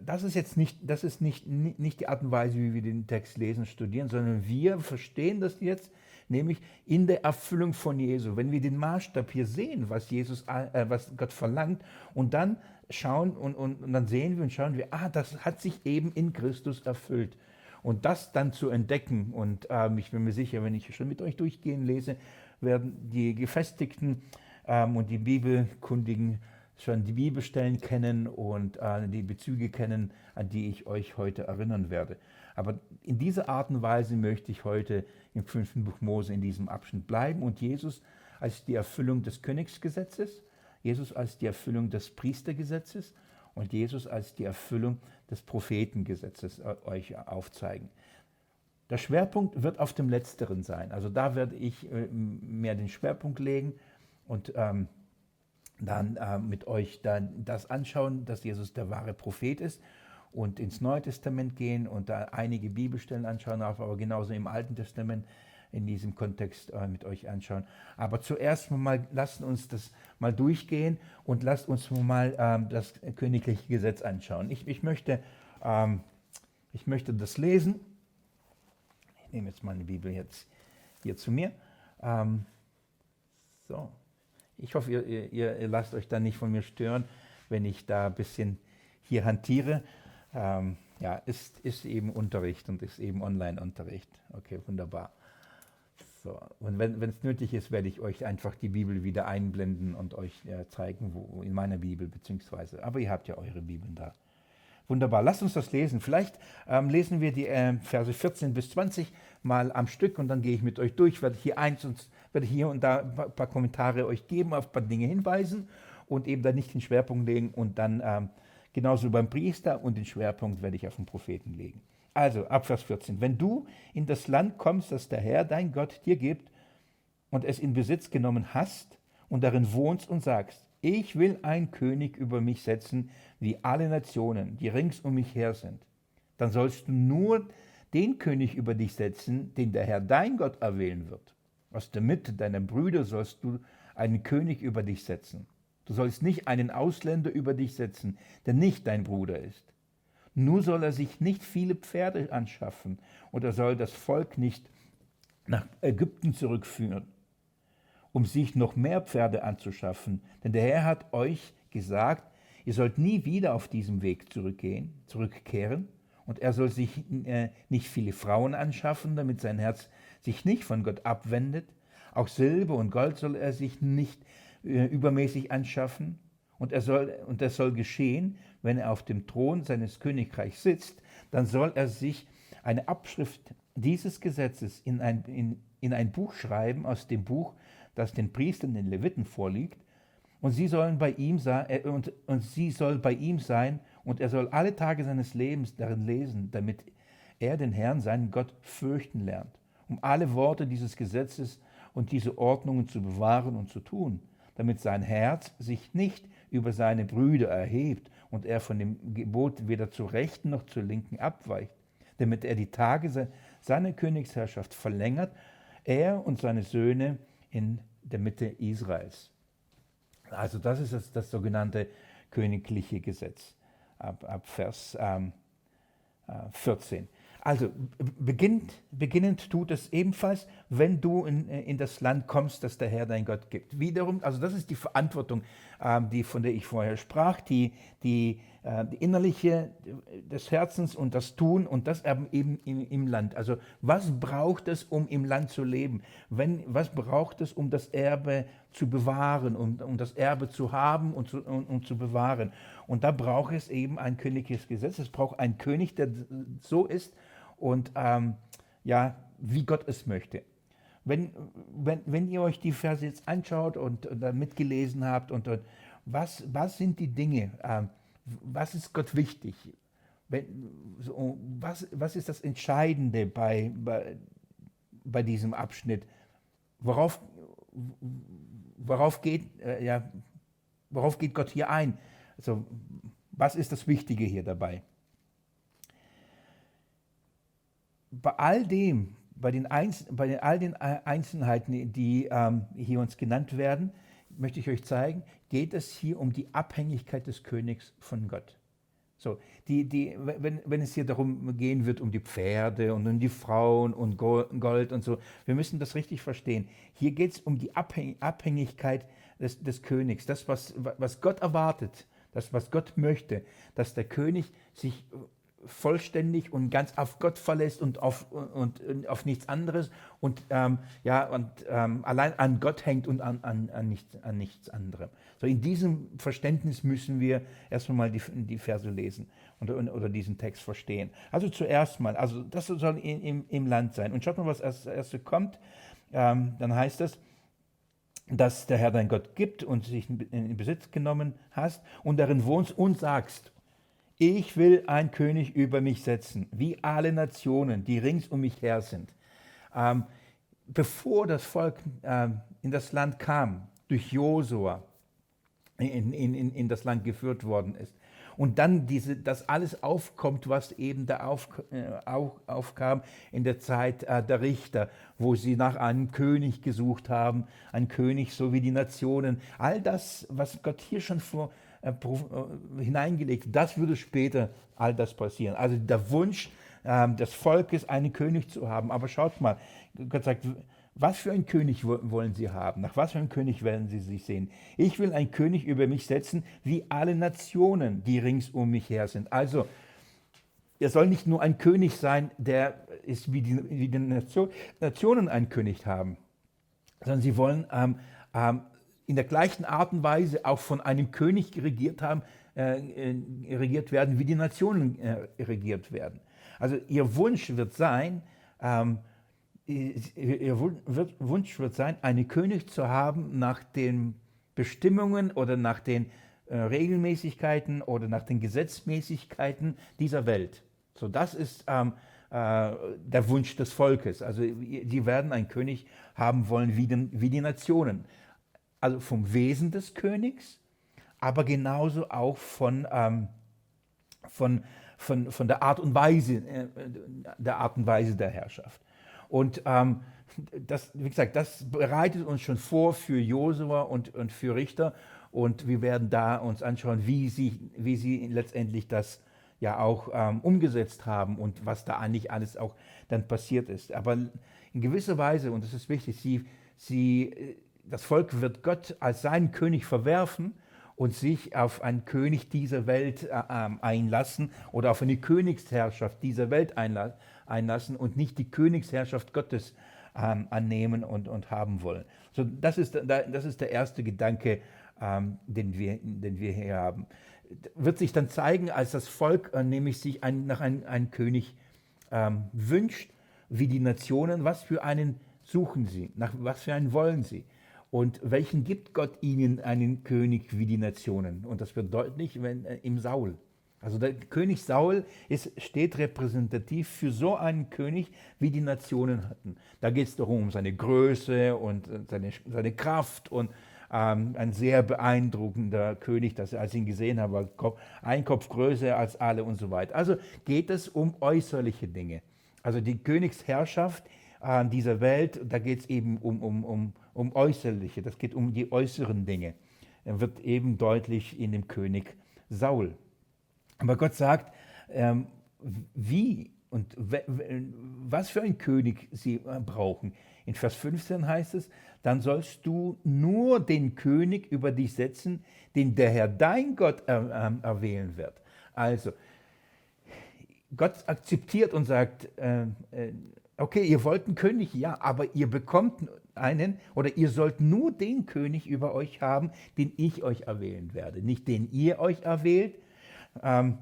Das ist jetzt nicht, das ist nicht, nicht die Art und Weise, wie wir den Text lesen, studieren, sondern wir verstehen das jetzt nämlich in der Erfüllung von Jesu. Wenn wir den Maßstab hier sehen, was Jesus, äh, was Gott verlangt, und dann schauen und, und, und dann sehen wir und schauen wir, ah, das hat sich eben in Christus erfüllt. Und das dann zu entdecken, und ähm, ich bin mir sicher, wenn ich schon mit euch durchgehen lese, werden die Gefestigten ähm, und die Bibelkundigen schon die Bibelstellen kennen und äh, die Bezüge kennen, an die ich euch heute erinnern werde. Aber in dieser Art und Weise möchte ich heute im fünften Buch Mose in diesem Abschnitt bleiben und Jesus als die Erfüllung des Königsgesetzes, Jesus als die Erfüllung des Priestergesetzes und Jesus als die Erfüllung des Prophetengesetzes äh, euch aufzeigen. Der Schwerpunkt wird auf dem Letzteren sein. Also da werde ich äh, mehr den Schwerpunkt legen und ähm, dann äh, mit euch dann das anschauen, dass Jesus der wahre Prophet ist und ins Neue Testament gehen und da einige Bibelstellen anschauen, aber genauso im Alten Testament in diesem Kontext äh, mit euch anschauen. Aber zuerst mal lasst uns das mal durchgehen und lasst uns mal ähm, das königliche Gesetz anschauen. Ich, ich, möchte, ähm, ich möchte das lesen. Ich nehme jetzt meine Bibel jetzt hier zu mir. Ähm, so. Ich hoffe, ihr, ihr, ihr, lasst euch da nicht von mir stören, wenn ich da ein bisschen hier hantiere. Ähm, ja, ist, ist eben Unterricht und ist eben Online-Unterricht. Okay, wunderbar. So, und wenn es nötig ist, werde ich euch einfach die Bibel wieder einblenden und euch äh, zeigen, wo in meiner Bibel, beziehungsweise, aber ihr habt ja eure Bibeln da. Wunderbar, lasst uns das lesen. Vielleicht ähm, lesen wir die äh, Verse 14 bis 20 mal am Stück und dann gehe ich mit euch durch, werde hier eins und werde hier und da ein paar Kommentare euch geben, auf ein paar Dinge hinweisen und eben dann nicht den Schwerpunkt legen und dann ähm, genauso beim Priester und den Schwerpunkt werde ich auf den Propheten legen. Also ab Vers 14. Wenn du in das Land kommst, das der Herr, dein Gott, dir gibt und es in Besitz genommen hast und darin wohnst und sagst, ich will einen König über mich setzen, wie alle Nationen, die rings um mich her sind, dann sollst du nur den König über dich setzen, den der Herr dein Gott erwählen wird. Aus der Mitte deiner Brüder sollst du einen König über dich setzen. Du sollst nicht einen Ausländer über dich setzen, der nicht dein Bruder ist. Nur soll er sich nicht viele Pferde anschaffen und er soll das Volk nicht nach Ägypten zurückführen, um sich noch mehr Pferde anzuschaffen. Denn der Herr hat euch gesagt, ihr sollt nie wieder auf diesem Weg zurückgehen, zurückkehren. Und er soll sich äh, nicht viele Frauen anschaffen, damit sein Herz sich nicht von Gott abwendet. Auch Silber und Gold soll er sich nicht äh, übermäßig anschaffen. Und, er soll, und das soll geschehen, wenn er auf dem Thron seines Königreichs sitzt, dann soll er sich eine Abschrift dieses Gesetzes in ein, in, in ein Buch schreiben, aus dem Buch, das den Priestern, den Leviten vorliegt, und sie, sollen bei ihm sein, äh, und, und sie soll bei ihm sein, und er soll alle Tage seines Lebens darin lesen, damit er den Herrn, seinen Gott, fürchten lernt, um alle Worte dieses Gesetzes und diese Ordnungen zu bewahren und zu tun, damit sein Herz sich nicht über seine Brüder erhebt und er von dem Gebot weder zur rechten noch zur linken abweicht, damit er die Tage seiner Königsherrschaft verlängert, er und seine Söhne in der Mitte Israels. Also das ist das, das sogenannte königliche Gesetz ab, ab Vers ähm, 14. Äh, also beginnt, beginnend tut es ebenfalls, wenn du in, in, das Land kommst, das der Herr dein Gott gibt. Wiederum, also das ist die Verantwortung, ähm, die, von der ich vorher sprach, die, die, äh, die innerliche des Herzens und das Tun und das eben im, Land. Also was braucht es, um im Land zu leben? Wenn, was braucht es, um das Erbe zu bewahren, um, um das Erbe zu haben und zu, und, und zu bewahren? Und da braucht es eben ein königliches Gesetz. Es braucht einen König, der so ist und ähm, ja, wie Gott es möchte. Wenn, wenn, wenn ihr euch die Verse jetzt anschaut und, und dann mitgelesen habt und, und was, was sind die Dinge, ähm, was ist Gott wichtig? Wenn, so, was, was ist das Entscheidende bei, bei, bei diesem Abschnitt? Worauf, worauf, geht, äh, ja, worauf geht Gott hier ein? Also, was ist das Wichtige hier dabei? Bei all dem, bei, den Einz bei all den Einzelheiten, die ähm, hier uns genannt werden, möchte ich euch zeigen, geht es hier um die Abhängigkeit des Königs von Gott. So, die, die, wenn, wenn es hier darum gehen wird, um die Pferde und um die Frauen und Gold und so, wir müssen das richtig verstehen. Hier geht es um die Abhängigkeit des, des Königs, das, was, was Gott erwartet, das, was Gott möchte, dass der König sich vollständig und ganz auf Gott verlässt und auf, und, und auf nichts anderes und, ähm, ja, und ähm, allein an Gott hängt und an, an, an, nichts, an nichts anderem. So in diesem Verständnis müssen wir erstmal mal die, die Verse lesen und, oder diesen Text verstehen. Also zuerst mal, also das soll in, im, im Land sein. Und schaut mal, was als erstes kommt. Ähm, dann heißt es, dass der Herr dein Gott gibt und sich in Besitz genommen hast und darin wohnst und sagst, ich will einen König über mich setzen, wie alle Nationen, die rings um mich her sind. Ähm, bevor das Volk ähm, in das Land kam, durch Josua in, in, in, in das Land geführt worden ist, und dann diese, das alles aufkommt, was eben da auf, äh, auf, aufkam in der Zeit äh, der Richter, wo sie nach einem König gesucht haben, ein König so wie die Nationen. All das, was Gott hier schon vor, hineingelegt, das würde später all das passieren. Also der Wunsch ähm, des Volkes, einen König zu haben. Aber schaut mal, Gott sagt, was für einen König wollen Sie haben? Nach was für einem König werden Sie sich sehen? Ich will einen König über mich setzen, wie alle Nationen, die rings um mich her sind. Also, er soll nicht nur ein König sein, der ist wie die, wie die Nation, Nationen einen König haben, sondern sie wollen ähm, ähm, in der gleichen Art und Weise auch von einem König regiert haben, äh, äh, regiert werden, wie die Nationen äh, regiert werden. Also ihr Wunsch wird sein, ähm, ihr Wunsch wird sein, einen König zu haben nach den Bestimmungen oder nach den äh, Regelmäßigkeiten oder nach den Gesetzmäßigkeiten dieser Welt. So, das ist ähm, äh, der Wunsch des Volkes. Also die werden einen König haben wollen wie, den, wie die Nationen. Also vom Wesen des Königs, aber genauso auch von, ähm, von, von, von der Art und Weise, äh, der Art und Weise der Herrschaft. Und ähm, das, wie gesagt, das bereitet uns schon vor für Josua und, und für Richter. Und wir werden da uns anschauen, wie sie, wie sie letztendlich das ja auch ähm, umgesetzt haben und was da eigentlich alles auch dann passiert ist. Aber in gewisser Weise, und das ist wichtig, sie, sie, äh, das Volk wird Gott als seinen König verwerfen und sich auf einen König dieser Welt äh, ähm, einlassen oder auf eine Königsherrschaft dieser Welt einlassen und nicht die Königsherrschaft Gottes ähm, annehmen und, und haben wollen. So, das, ist, das ist der erste Gedanke, ähm, den, wir, den wir hier haben. Wird sich dann zeigen, als das Volk äh, nämlich sich ein, nach einem, einem König wünscht, wie die Nationen, was für einen suchen sie, nach was für einen wollen sie. Und welchen gibt Gott ihnen einen König wie die Nationen? Und das wird deutlich wenn, äh, im Saul. Also der König Saul ist, steht repräsentativ für so einen König, wie die Nationen hatten. Da geht es darum, um seine Größe und seine, seine Kraft und ähm, ein sehr beeindruckender König, das als ich ihn gesehen habe, ein Kopf größer als alle und so weiter. Also geht es um äußerliche Dinge. Also die Königsherrschaft äh, dieser Welt, da geht es eben um, um, um, um äußerliche, das geht um die äußeren Dinge. Er wird eben deutlich in dem König Saul. Aber Gott sagt, ähm, wie und was für einen König sie äh, brauchen. In Vers 15 heißt es, dann sollst du nur den König über dich setzen, den der Herr dein Gott äh, erwählen wird. Also, Gott akzeptiert und sagt, äh, okay, ihr wollt einen König, ja, aber ihr bekommt einen oder ihr sollt nur den König über euch haben, den ich euch erwählen werde. Nicht den ihr euch erwählt, ähm,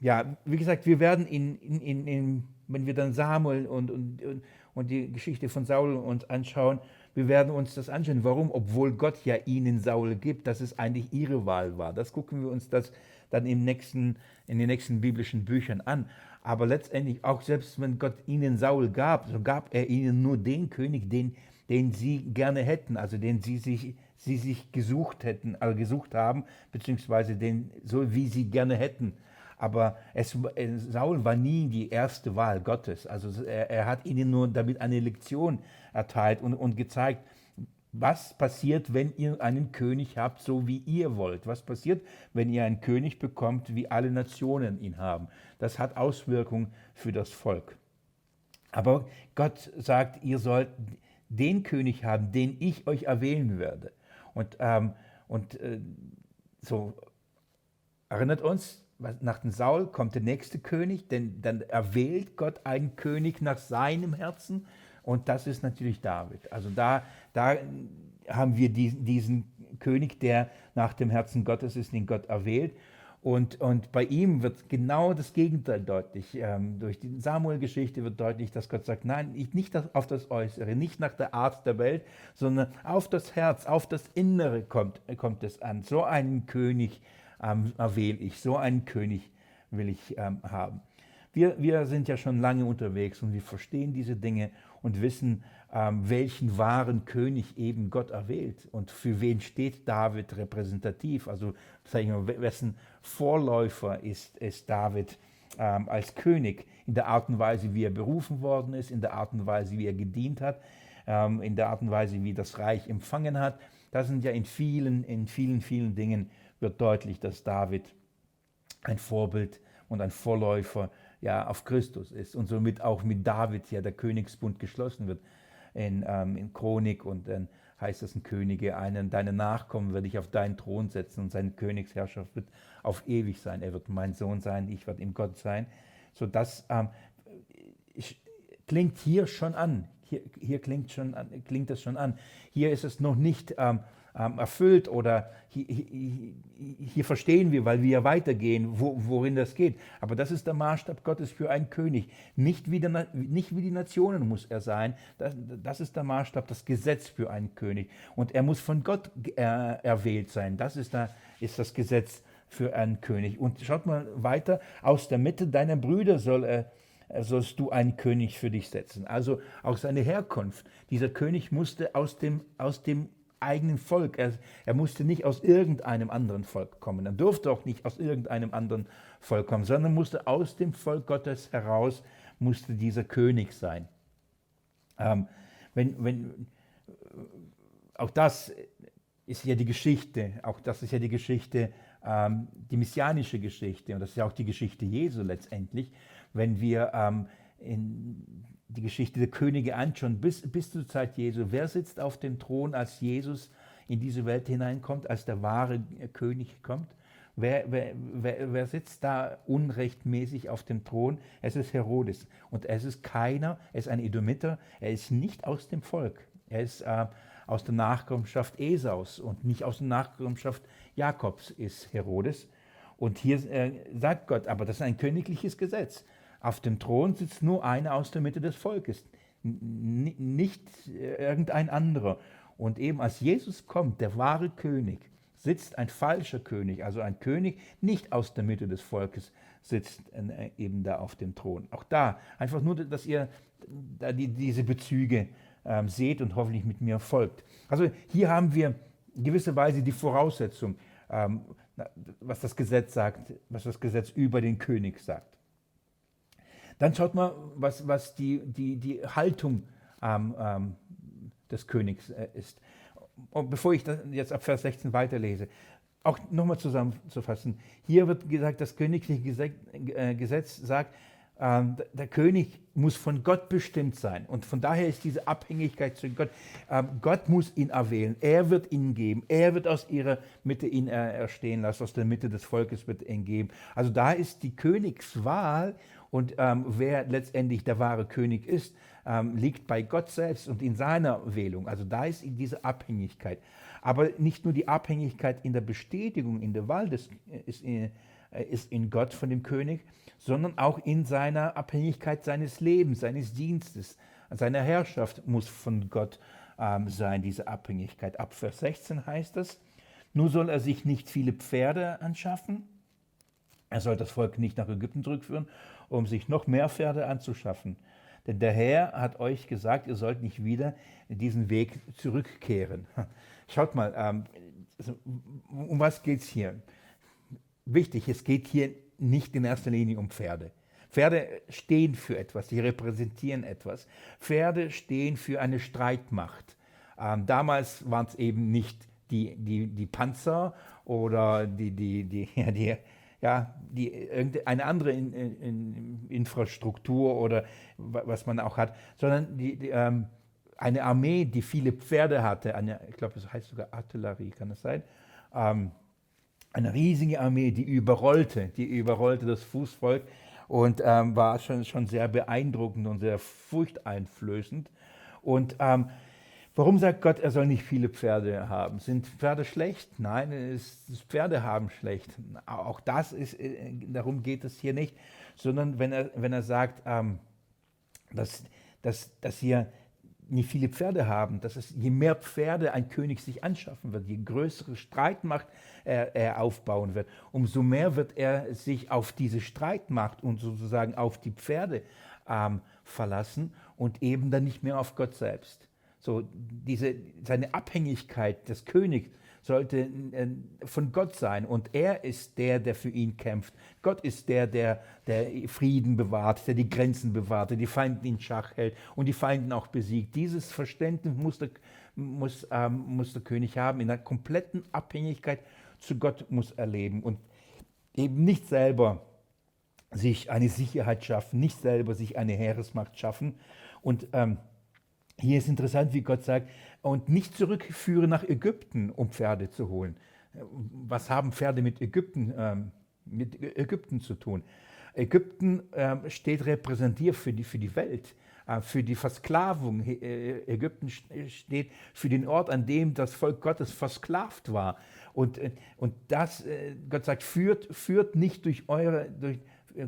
ja, wie gesagt, wir werden in, in, in, in, wenn wir dann Samuel und, und, und die Geschichte von Saul uns anschauen, wir werden uns das anschauen. Warum? Obwohl Gott ja ihnen Saul gibt, dass es eigentlich ihre Wahl war. Das gucken wir uns das dann im nächsten, in den nächsten biblischen Büchern an. Aber letztendlich, auch selbst wenn Gott ihnen Saul gab, so gab er ihnen nur den König, den, den sie gerne hätten, also den sie sich sie sich gesucht hätten, also gesucht haben, beziehungsweise den, so wie sie gerne hätten. Aber es, äh, Saul war nie die erste Wahl Gottes. Also er, er hat ihnen nur damit eine Lektion erteilt und, und gezeigt, was passiert, wenn ihr einen König habt, so wie ihr wollt? Was passiert, wenn ihr einen König bekommt, wie alle Nationen ihn haben? Das hat Auswirkungen für das Volk. Aber Gott sagt, ihr sollt den König haben, den ich euch erwählen werde. Und, ähm, und äh, so erinnert uns, nach dem Saul kommt der nächste König, denn dann erwählt Gott einen König nach seinem Herzen und das ist natürlich David. Also da, da haben wir diesen, diesen König, der nach dem Herzen Gottes ist, den Gott erwählt. Und, und bei ihm wird genau das Gegenteil deutlich. Ähm, durch die Samuel-Geschichte wird deutlich, dass Gott sagt, nein, nicht auf das Äußere, nicht nach der Art der Welt, sondern auf das Herz, auf das Innere kommt, kommt es an. So einen König ähm, erwähle ich, so einen König will ich ähm, haben. wir, wir sind ja schon lange unterwegs und wir verstehen diese Dinge und wissen, ähm, welchen wahren König eben Gott erwählt und für wen steht David repräsentativ. Also sag ich mal, wessen Vorläufer ist, ist David ähm, als König in der Art und Weise, wie er berufen worden ist, in der Art und Weise, wie er gedient hat, ähm, in der Art und Weise, wie das Reich empfangen hat. Das sind ja in vielen, in vielen, vielen Dingen wird deutlich, dass David ein Vorbild und ein Vorläufer ja auf Christus ist und somit auch mit David ja der Königsbund geschlossen wird in, ähm, in Chronik und dann heißt es ein Könige, einen deine Nachkommen werde ich auf deinen Thron setzen und seine Königsherrschaft wird auf ewig sein. Er wird mein Sohn sein, ich werde ihm Gott sein. So das ähm, klingt hier schon an. Hier, hier klingt, schon an, klingt das schon an. Hier ist es noch nicht ähm, ähm, erfüllt oder hier, hier, hier, verstehen wir, weil wir ja weitergehen, wo, worin das geht. Aber das ist der Maßstab Gottes für einen König. Nicht wie, der, nicht wie die Nationen muss er sein. Das, das, ist der Maßstab, das Gesetz für einen König. Und er muss von Gott äh, erwählt sein. Das ist, der, ist das Gesetz für einen König. Und schaut mal weiter, aus der Mitte deiner Brüder soll er sollst du einen König für dich setzen. Also auch seine Herkunft. Dieser König musste aus dem, aus dem eigenen Volk. Er, er, musste nicht aus irgendeinem anderen Volk kommen. Er durfte auch nicht aus irgendeinem anderen Volk kommen, sondern musste aus dem Volk Gottes heraus, musste dieser König sein. Ähm, wenn, wenn, auch das ist ja die Geschichte, auch das ist ja die Geschichte, ähm, die messianische Geschichte und das ist ja auch die Geschichte Jesu letztendlich, wenn wir ähm, in die Geschichte der Könige anschauen, bis, bis zur Zeit Jesu. Wer sitzt auf dem Thron, als Jesus in diese Welt hineinkommt, als der wahre König kommt? Wer, wer, wer, wer, sitzt da unrechtmäßig auf dem Thron? Es ist Herodes. Und es ist keiner, er ist ein Edomiter, er ist nicht aus dem Volk. Er ist äh, aus der Nachkommenschaft Esaus und nicht aus der Nachkommenschaft Jakobs ist Herodes. Und hier äh, sagt Gott, aber das ist ein königliches Gesetz. Auf dem Thron sitzt nur einer aus der Mitte des Volkes, nicht irgendein anderer. Und eben als Jesus kommt, der wahre König, sitzt ein falscher König, also ein König nicht aus der Mitte des Volkes, sitzt äh, eben da auf dem Thron. Auch da, einfach nur, dass ihr da die, diese Bezüge ähm, seht und hoffentlich mit mir folgt. Also hier haben wir in gewisser Weise die Voraussetzung, ähm, was das Gesetz sagt, was das Gesetz über den König sagt. Dann schaut mal, was, was die, die, die Haltung ähm, ähm, des Königs äh, ist. Und bevor ich jetzt ab Vers 16 weiterlese, auch nochmal zusammenzufassen. Hier wird gesagt, das königliche äh, Gesetz sagt, ähm, der König muss von Gott bestimmt sein. Und von daher ist diese Abhängigkeit zu Gott. Ähm, Gott muss ihn erwählen. Er wird ihn geben. Er wird aus ihrer Mitte ihn äh, erstehen lassen. Aus der Mitte des Volkes wird ihn geben. Also da ist die Königswahl und ähm, wer letztendlich der wahre König ist, ähm, liegt bei Gott selbst und in seiner Wählung. Also da ist diese Abhängigkeit. Aber nicht nur die Abhängigkeit in der Bestätigung, in der Wahl des, äh, ist, in, äh, ist in Gott von dem König, sondern auch in seiner Abhängigkeit seines Lebens, seines Dienstes, seiner Herrschaft muss von Gott ähm, sein, diese Abhängigkeit. Ab Vers 16 heißt es, nur soll er sich nicht viele Pferde anschaffen, er soll das Volk nicht nach Ägypten zurückführen um sich noch mehr Pferde anzuschaffen. Denn der Herr hat euch gesagt, ihr sollt nicht wieder diesen Weg zurückkehren. Schaut mal, ähm, um was geht es hier? Wichtig, es geht hier nicht in erster Linie um Pferde. Pferde stehen für etwas, sie repräsentieren etwas. Pferde stehen für eine Streitmacht. Ähm, damals waren es eben nicht die, die, die Panzer oder die, die, die, die ja, die, eine andere in, in, Infrastruktur oder was man auch hat, sondern die, die, ähm, eine Armee, die viele Pferde hatte, eine, ich glaube, das heißt sogar Artillerie, kann das sein? Ähm, eine riesige Armee, die überrollte, die überrollte das Fußvolk und ähm, war schon, schon sehr beeindruckend und sehr furchteinflößend. Und ähm, Warum sagt Gott, er soll nicht viele Pferde haben? Sind Pferde schlecht? Nein, ist Pferde haben schlecht. Auch das ist, äh, darum geht es hier nicht, sondern wenn er, wenn er sagt, ähm, dass, dass, dass ihr nicht viele Pferde haben, dass es, je mehr Pferde ein König sich anschaffen wird, je größere Streitmacht er, er aufbauen wird, umso mehr wird er sich auf diese Streitmacht und sozusagen auf die Pferde ähm, verlassen und eben dann nicht mehr auf Gott selbst. So diese, seine Abhängigkeit des Königs sollte äh, von Gott sein und er ist der, der für ihn kämpft. Gott ist der, der, der Frieden bewahrt, der die Grenzen bewahrt, der die Feinde in Schach hält und die Feinde auch besiegt. Dieses Verständnis muss der, muss, ähm, muss der König haben, in einer kompletten Abhängigkeit zu Gott muss erleben und eben nicht selber sich eine Sicherheit schaffen, nicht selber sich eine Heeresmacht schaffen. Und ähm, hier ist interessant, wie Gott sagt, und nicht zurückführen nach Ägypten, um Pferde zu holen. Was haben Pferde mit Ägypten, ähm, mit Ägypten zu tun? Ägypten äh, steht repräsentiert für die, für die Welt, äh, für die Versklavung. Äh, Ägypten steht für den Ort, an dem das Volk Gottes versklavt war. Und, äh, und das, äh, Gott sagt, führt, führt nicht durch eure, durch, äh,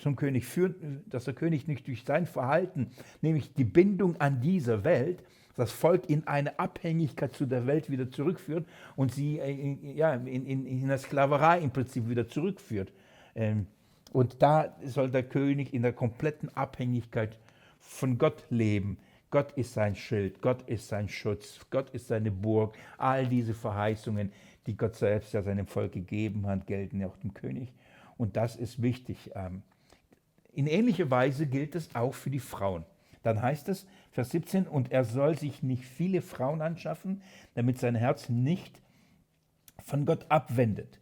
zum König führt, dass der König nicht durch sein Verhalten, nämlich die Bindung an diese Welt, das Volk in eine Abhängigkeit zu der Welt wieder zurückführt und sie in, ja, in, in, in der Sklaverei im Prinzip wieder zurückführt. Ähm, und da soll der König in der kompletten Abhängigkeit von Gott leben. Gott ist sein Schild, Gott ist sein Schutz, Gott ist seine Burg. All diese Verheißungen, die Gott selbst ja seinem Volk gegeben hat, gelten ja auch dem König. Und das ist wichtig. Ähm, in ähnlicher Weise gilt es auch für die Frauen. Dann heißt es, Vers 17, und er soll sich nicht viele Frauen anschaffen, damit sein Herz nicht von Gott abwendet.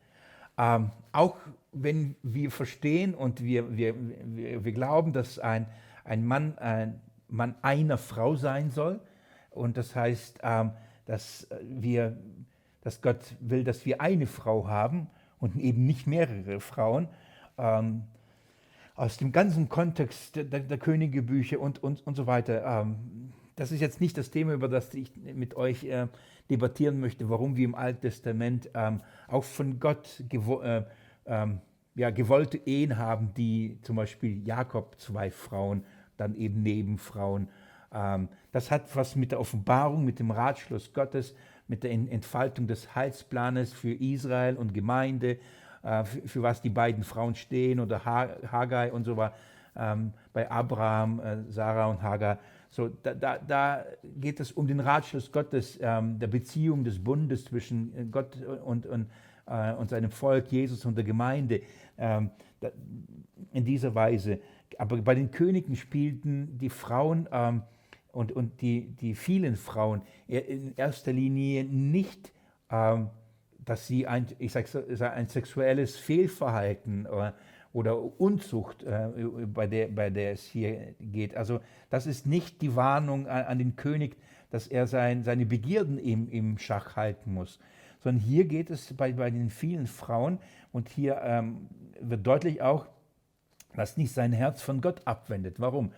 Ähm, auch wenn wir verstehen und wir, wir, wir, wir glauben, dass ein, ein Mann ein Mann einer Frau sein soll, und das heißt, ähm, dass, wir, dass Gott will, dass wir eine Frau haben und eben nicht mehrere Frauen, ähm, aus dem ganzen Kontext der, der Königebücher und, und, und so weiter. Ähm, das ist jetzt nicht das Thema, über das ich mit euch äh, debattieren möchte, warum wir im Alten Testament ähm, auch von Gott gewo äh, ähm, ja, gewollte Ehen haben, die zum Beispiel Jakob zwei Frauen, dann eben Nebenfrauen. Das hat was mit der Offenbarung, mit dem Ratschluss Gottes, mit der Entfaltung des Heilsplanes für Israel und Gemeinde, für, für, was die beiden Frauen stehen oder Haggai und so weiter, ähm, bei Abraham, äh, Sarah und Hagar. So, da, da, da, geht es um den Ratschluss Gottes, ähm, der Beziehung des Bundes zwischen äh, Gott und, und, äh, und seinem Volk, Jesus und der Gemeinde. Ähm, da, in dieser Weise. Aber bei den Königen spielten die Frauen ähm, und, und die, die vielen Frauen in erster Linie nicht ähm, dass sie ein, ich sage, ein sexuelles Fehlverhalten oder, oder Unzucht, äh, bei, der, bei der es hier geht. Also das ist nicht die Warnung an, an den König, dass er sein, seine Begierden im, im Schach halten muss, sondern hier geht es bei, bei den vielen Frauen und hier ähm, wird deutlich auch, dass nicht sein Herz von Gott abwendet. Warum?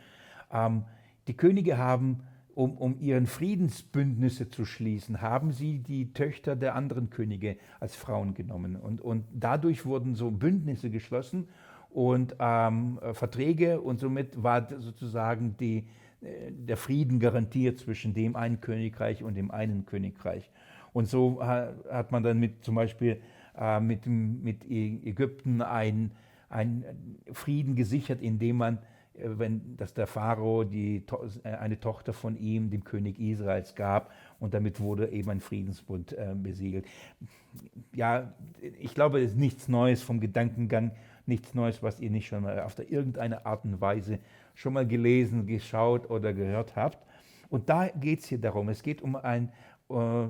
Ähm, die Könige haben um, um ihren Friedensbündnisse zu schließen, haben sie die Töchter der anderen Könige als Frauen genommen. Und, und dadurch wurden so Bündnisse geschlossen und ähm, Verträge und somit war sozusagen die, äh, der Frieden garantiert zwischen dem einen Königreich und dem einen Königreich. Und so hat man dann mit zum Beispiel äh, mit, mit Ägypten einen Frieden gesichert, indem man äh, wenn, dass der Pharao die, äh, eine Tochter von ihm, dem König Israels, gab und damit wurde eben ein Friedensbund äh, besiegelt. Ja, ich glaube, es ist nichts Neues vom Gedankengang, nichts Neues, was ihr nicht schon mal auf irgendeine Art und Weise schon mal gelesen, geschaut oder gehört habt. Und da geht es hier darum, es geht um ein, äh,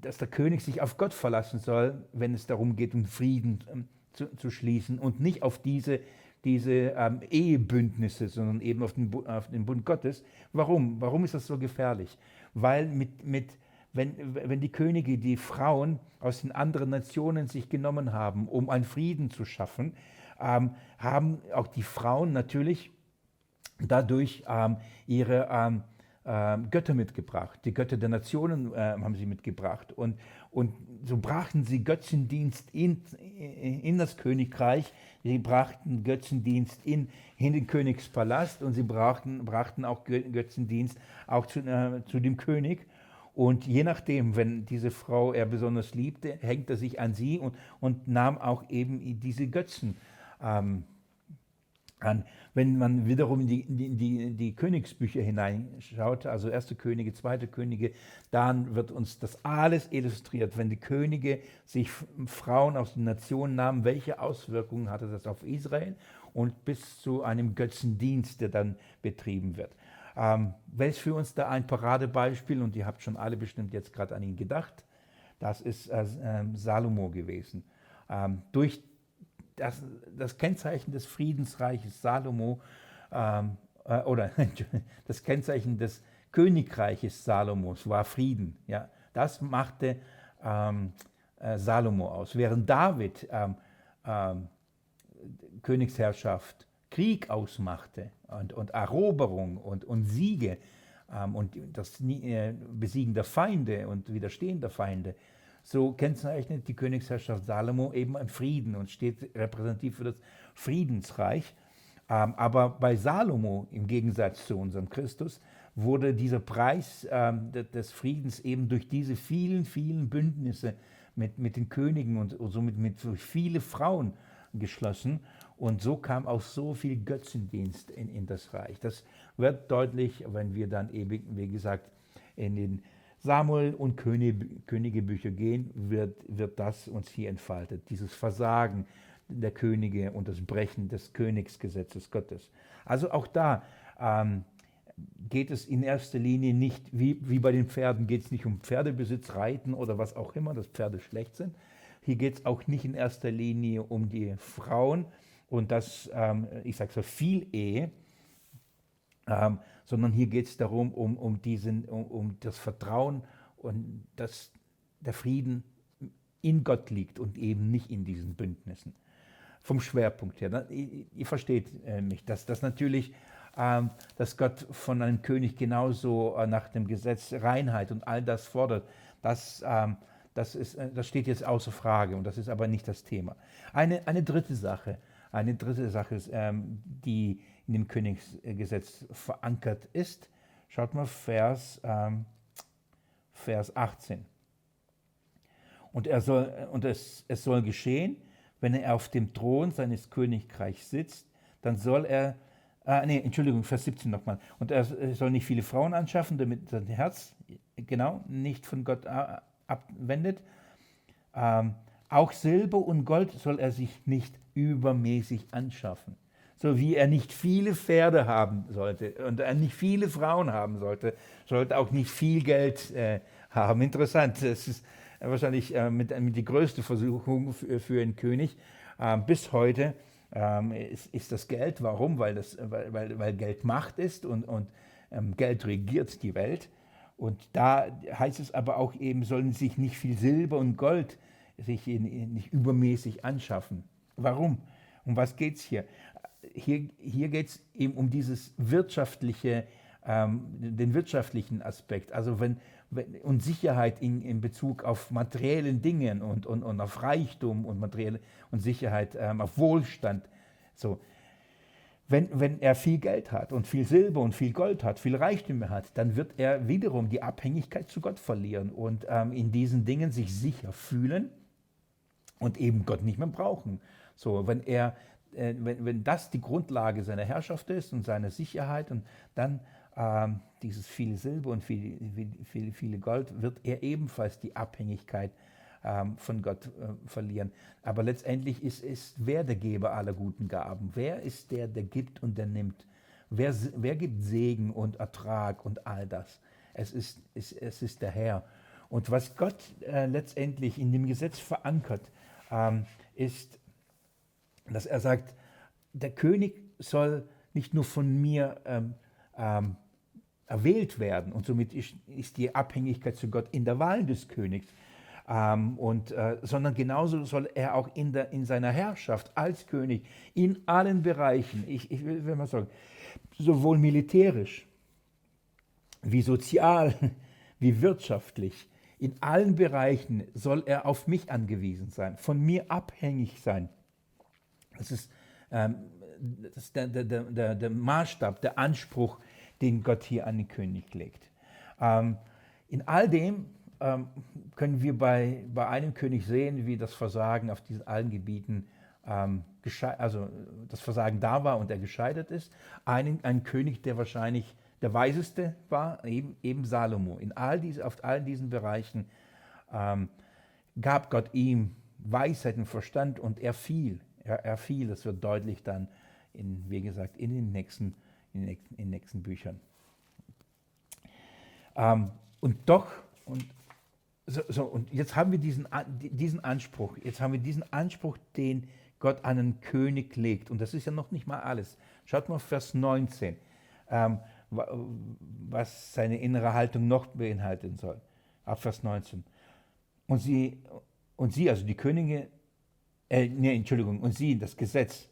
dass der König sich auf Gott verlassen soll, wenn es darum geht, um Frieden äh, zu, zu schließen und nicht auf diese diese ähm, Ehebündnisse, sondern eben auf den, auf den Bund Gottes. Warum? Warum ist das so gefährlich? Weil mit, mit, wenn, wenn die Könige die Frauen aus den anderen Nationen sich genommen haben, um einen Frieden zu schaffen, ähm, haben auch die Frauen natürlich dadurch ähm, ihre, ähm, ähm, Götter mitgebracht. Die Götter der Nationen äh, haben sie mitgebracht. Und, und so brachten sie Götzendienst in, in das Königreich. Sie brachten Götzendienst in, in den Königspalast und sie brachten, brachten auch Götzendienst auch zu, äh, zu dem König. Und je nachdem, wenn diese Frau er besonders liebte, hängt er sich an sie und, und nahm auch eben diese Götzen. Ähm, an. Wenn man wiederum in die, die, die, die Königsbücher hineinschaut, also erste Könige, zweite Könige, dann wird uns das alles illustriert. Wenn die Könige sich Frauen aus den Nationen nahmen, welche Auswirkungen hatte das auf Israel und bis zu einem Götzendienst, der dann betrieben wird. Ähm, welches für uns da ein Paradebeispiel, und ihr habt schon alle bestimmt jetzt gerade an ihn gedacht, das ist äh, äh, Salomo gewesen. Ähm, durch das, das Kennzeichen des Friedensreiches Salomo ähm, äh, oder das Kennzeichen des Königreiches Salomos war Frieden. Ja, das machte ähm, äh, Salomo aus. Während David ähm, ähm, Königsherrschaft Krieg ausmachte und, und Eroberung und, und Siege ähm, und das äh, Besiegen der Feinde und Widerstehen der Feinde, so kennzeichnet die Königsherrschaft Salomo eben ein Frieden und steht repräsentativ für das Friedensreich. Ähm, aber bei Salomo, im Gegensatz zu unserem Christus, wurde dieser Preis ähm, des Friedens eben durch diese vielen, vielen Bündnisse mit, mit den Königen und somit mit viele Frauen geschlossen. Und so kam auch so viel Götzendienst in, in das Reich. Das wird deutlich, wenn wir dann eben, wie gesagt, in den Samuel und König, Königebücher gehen, wird, wird das uns hier entfaltet. Dieses Versagen der Könige und das Brechen des Königsgesetzes Gottes. Also auch da ähm, geht es in erster Linie nicht, wie, wie bei den Pferden, geht es nicht um Pferdebesitz, Reiten oder was auch immer, dass Pferde schlecht sind. Hier geht es auch nicht in erster Linie um die Frauen und das, ähm, ich sage so, viel Ehe, ähm, sondern hier geht es darum, um, um, diesen, um, um das Vertrauen und dass der Frieden in Gott liegt und eben nicht in diesen Bündnissen. Vom Schwerpunkt her. Ihr, ihr versteht äh, mich, dass das natürlich, ähm, dass Gott von einem König genauso äh, nach dem Gesetz Reinheit und all das fordert, das, ähm, das, ist, äh, das steht jetzt außer Frage und das ist aber nicht das Thema. Eine, eine dritte Sache, eine dritte Sache, ist, ähm, die in dem Königsgesetz verankert ist. Schaut mal Vers, ähm, Vers 18. Und, er soll, und es, es soll geschehen, wenn er auf dem Thron seines Königreichs sitzt, dann soll er, äh, nee, Entschuldigung, Vers 17 nochmal. Und er soll nicht viele Frauen anschaffen, damit sein Herz, genau, nicht von Gott abwendet. Ähm, auch Silber und Gold soll er sich nicht übermäßig anschaffen so wie er nicht viele Pferde haben sollte und er nicht viele Frauen haben sollte, sollte auch nicht viel Geld äh, haben. Interessant, das ist wahrscheinlich äh, mit, mit die größte Versuchung für, für einen König äh, bis heute. Ähm, ist, ist, das Geld. Warum? Weil, das, weil, weil, weil Geld Macht ist und, und ähm, Geld regiert die Welt. Und da heißt es aber auch eben, sollen sich nicht viel Silber und Gold sich in, in nicht übermäßig anschaffen. Warum? Um was geht es hier? Hier, hier geht es eben um dieses wirtschaftliche, ähm, den wirtschaftlichen Aspekt. Also wenn, wenn und Sicherheit in, in Bezug auf materiellen Dingen und, und, und auf Reichtum und materielle und Sicherheit, ähm, auf Wohlstand. So. Wenn, wenn er viel Geld hat und viel Silber und viel Gold hat, viel Reichtümer hat, dann wird er wiederum die Abhängigkeit zu Gott verlieren und ähm, in diesen Dingen sich sicher fühlen und eben Gott nicht mehr brauchen. So, wenn er äh, wenn, wenn das die Grundlage seiner Herrschaft ist und seiner Sicherheit und dann ähm, dieses viele Silber und viele, viele, viele Gold, wird er ebenfalls die Abhängigkeit ähm, von Gott äh, verlieren. Aber letztendlich ist, ist wer der Geber aller guten Gaben? Wer ist der, der gibt und der nimmt? Wer, wer gibt Segen und Ertrag und all das? Es ist, es, es ist der Herr. Und was Gott äh, letztendlich in dem Gesetz verankert, ähm, ist dass er sagt, der König soll nicht nur von mir ähm, ähm, erwählt werden und somit ist, ist, die Abhängigkeit zu Gott in der Wahl des Königs, ähm, und, äh, sondern genauso soll er auch in, der, in seiner Herrschaft als König in allen Bereichen, ich, ich will mal sagen, sowohl militärisch wie sozial, wie wirtschaftlich. In allen Bereichen soll er auf mich angewiesen sein, von mir abhängig sein. Das ist, ähm, das ist der, der, der, der, Maßstab, der Anspruch, den Gott hier an den König legt. Ähm, in all dem ähm, können wir bei, bei einem König sehen, wie das Versagen auf diesen allen Gebieten, ähm, also das Versagen da war und er gescheitert ist. Ein, ein König, der wahrscheinlich der Weiseste war, eben, eben Salomo. In all diese, auf all diesen Bereichen ähm, gab Gott ihm Weisheit und Verstand und er fiel. Er, er fiel, das wird deutlich dann, in, wie gesagt, in den nächsten, in den nächsten, in den nächsten Büchern. Ähm, und doch, und, so, so, und jetzt haben wir diesen, diesen Anspruch, jetzt haben wir diesen Anspruch, den Gott an einen König legt. Und das ist ja noch nicht mal alles. Schaut mal Vers 19. Ähm, was seine innere Haltung noch beinhalten soll. Ab Vers 19. Und sie, und sie also die Könige, äh, nee, Entschuldigung, und sie, das Gesetz,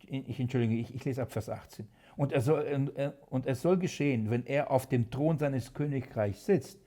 ich entschuldige, ich, ich lese ab Vers 18. Und, er soll, äh, und es soll geschehen, wenn er auf dem Thron seines Königreichs sitzt,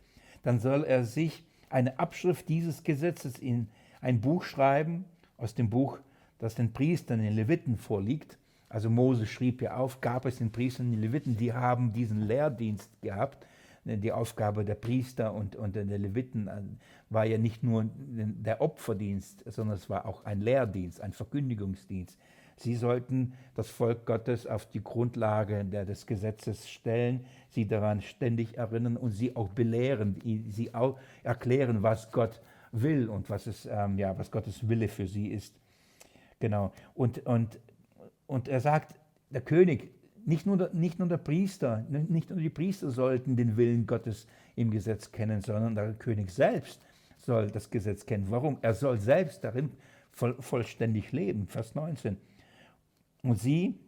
dann soll er sich eine Abschrift dieses Gesetzes in ein Buch schreiben, aus dem Buch, das den Priestern, den Leviten vorliegt, also Mose schrieb ja auf, gab es den Priestern den Leviten, die haben diesen Lehrdienst gehabt. Die Aufgabe der Priester und, und der Leviten äh, war ja nicht nur der Opferdienst, sondern es war auch ein Lehrdienst, ein Verkündigungsdienst. Sie sollten das Volk Gottes auf die Grundlage des Gesetzes stellen, sie daran ständig erinnern und sie auch belehren, sie auch erklären, was Gott will und was, es, ähm, ja, was Gottes Wille für sie ist. Genau. Und, und und er sagt, der König, nicht nur der, nicht nur der Priester, nicht nur die Priester sollten den Willen Gottes im Gesetz kennen, sondern der König selbst soll das Gesetz kennen. Warum? Er soll selbst darin voll, vollständig leben. Vers 19. Und sie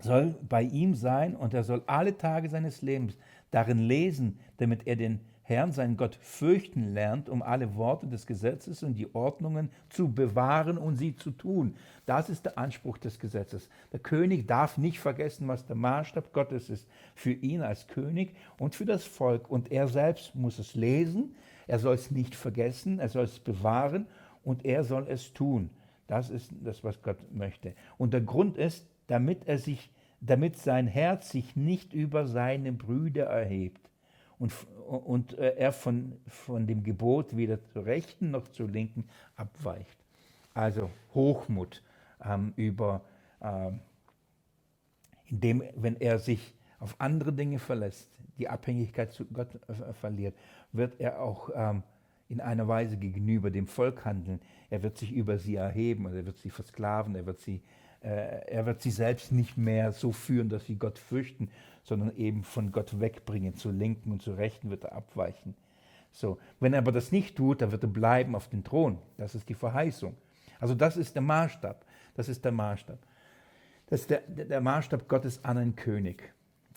soll bei ihm sein und er soll alle Tage seines Lebens darin lesen, damit er den Herrn, seinen Gott, fürchten lernt, um alle Worte des Gesetzes und die Ordnungen zu bewahren und sie zu tun. Das ist der Anspruch des Gesetzes. Der König darf nicht vergessen, was der Maßstab Gottes ist für ihn als König und für das Volk. Und er selbst muss es lesen, er soll es nicht vergessen, er soll es bewahren und er soll es tun. Das ist das, was Gott möchte. Und der Grund ist, damit er sich, damit sein Herz sich nicht über seine Brüder erhebt und, und äh, er von, von dem Gebot weder zur rechten noch zur linken abweicht. Also Hochmut ähm, über, ähm, indem, wenn er sich auf andere Dinge verlässt, die Abhängigkeit zu Gott äh, verliert, wird er auch ähm, in einer Weise gegenüber dem Volk handeln. Er wird sich über sie erheben, er wird sie versklaven, er wird sie er wird sie selbst nicht mehr so führen, dass sie Gott fürchten, sondern eben von Gott wegbringen. Zur linken und zur rechten wird er abweichen. So, wenn er aber das nicht tut, dann wird er bleiben auf dem Thron. Das ist die Verheißung. Also das ist der Maßstab. Das ist der Maßstab. Das ist der, der Maßstab Gottes an einen König.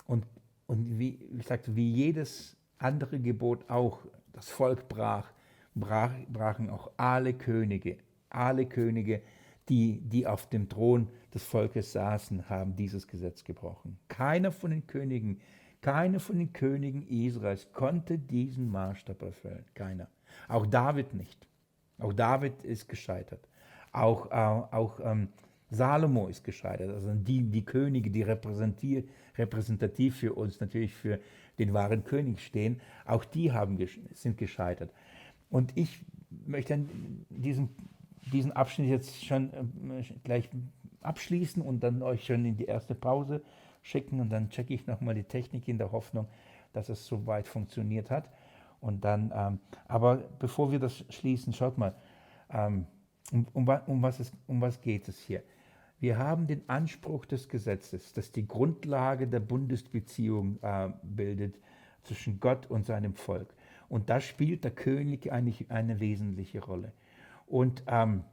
Und, und wie, wie gesagt, wie jedes andere Gebot auch, das Volk brach, brach, brachen auch alle Könige, alle Könige die, die auf dem Thron des Volkes saßen, haben dieses Gesetz gebrochen. Keiner von den Königen, keiner von den Königen Israels konnte diesen Maßstab erfüllen. Keiner. Auch David nicht. Auch David ist gescheitert. Auch, auch, auch ähm, Salomo ist gescheitert. Also die, die Könige, die repräsentativ für uns natürlich für den wahren König stehen, auch die haben, sind gescheitert. Und ich möchte an diesem diesen Abschnitt jetzt schon äh, gleich abschließen und dann euch schon in die erste Pause schicken und dann checke ich nochmal die Technik in der Hoffnung, dass es soweit funktioniert hat. Und dann, ähm, aber bevor wir das schließen, schaut mal, ähm, um, um, um, was es, um was geht es hier? Wir haben den Anspruch des Gesetzes, das die Grundlage der Bundesbeziehung äh, bildet zwischen Gott und seinem Volk. Und da spielt der König eigentlich eine wesentliche Rolle. Und ähm,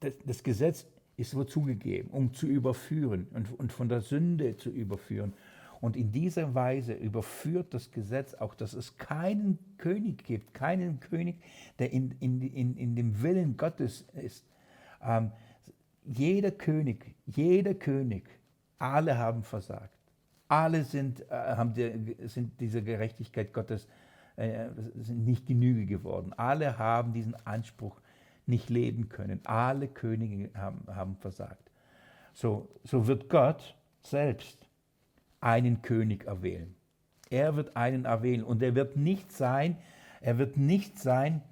das, das, Gesetz ist wozu gegeben? Um zu überführen und, und von der Sünde zu überführen. Und in dieser Weise überführt das Gesetz auch, dass es keinen König gibt, keinen König, der in, in, in, in dem Willen Gottes ist. Ähm, jeder König, jeder König, alle haben versagt. Alle sind, äh, haben die, sind dieser Gerechtigkeit Gottes sind nicht Genüge geworden. Alle haben diesen Anspruch nicht leben können. Alle Könige haben, haben versagt. So, so wird Gott selbst einen König erwählen. Er wird einen erwählen und er wird nicht sein, er wird nicht sein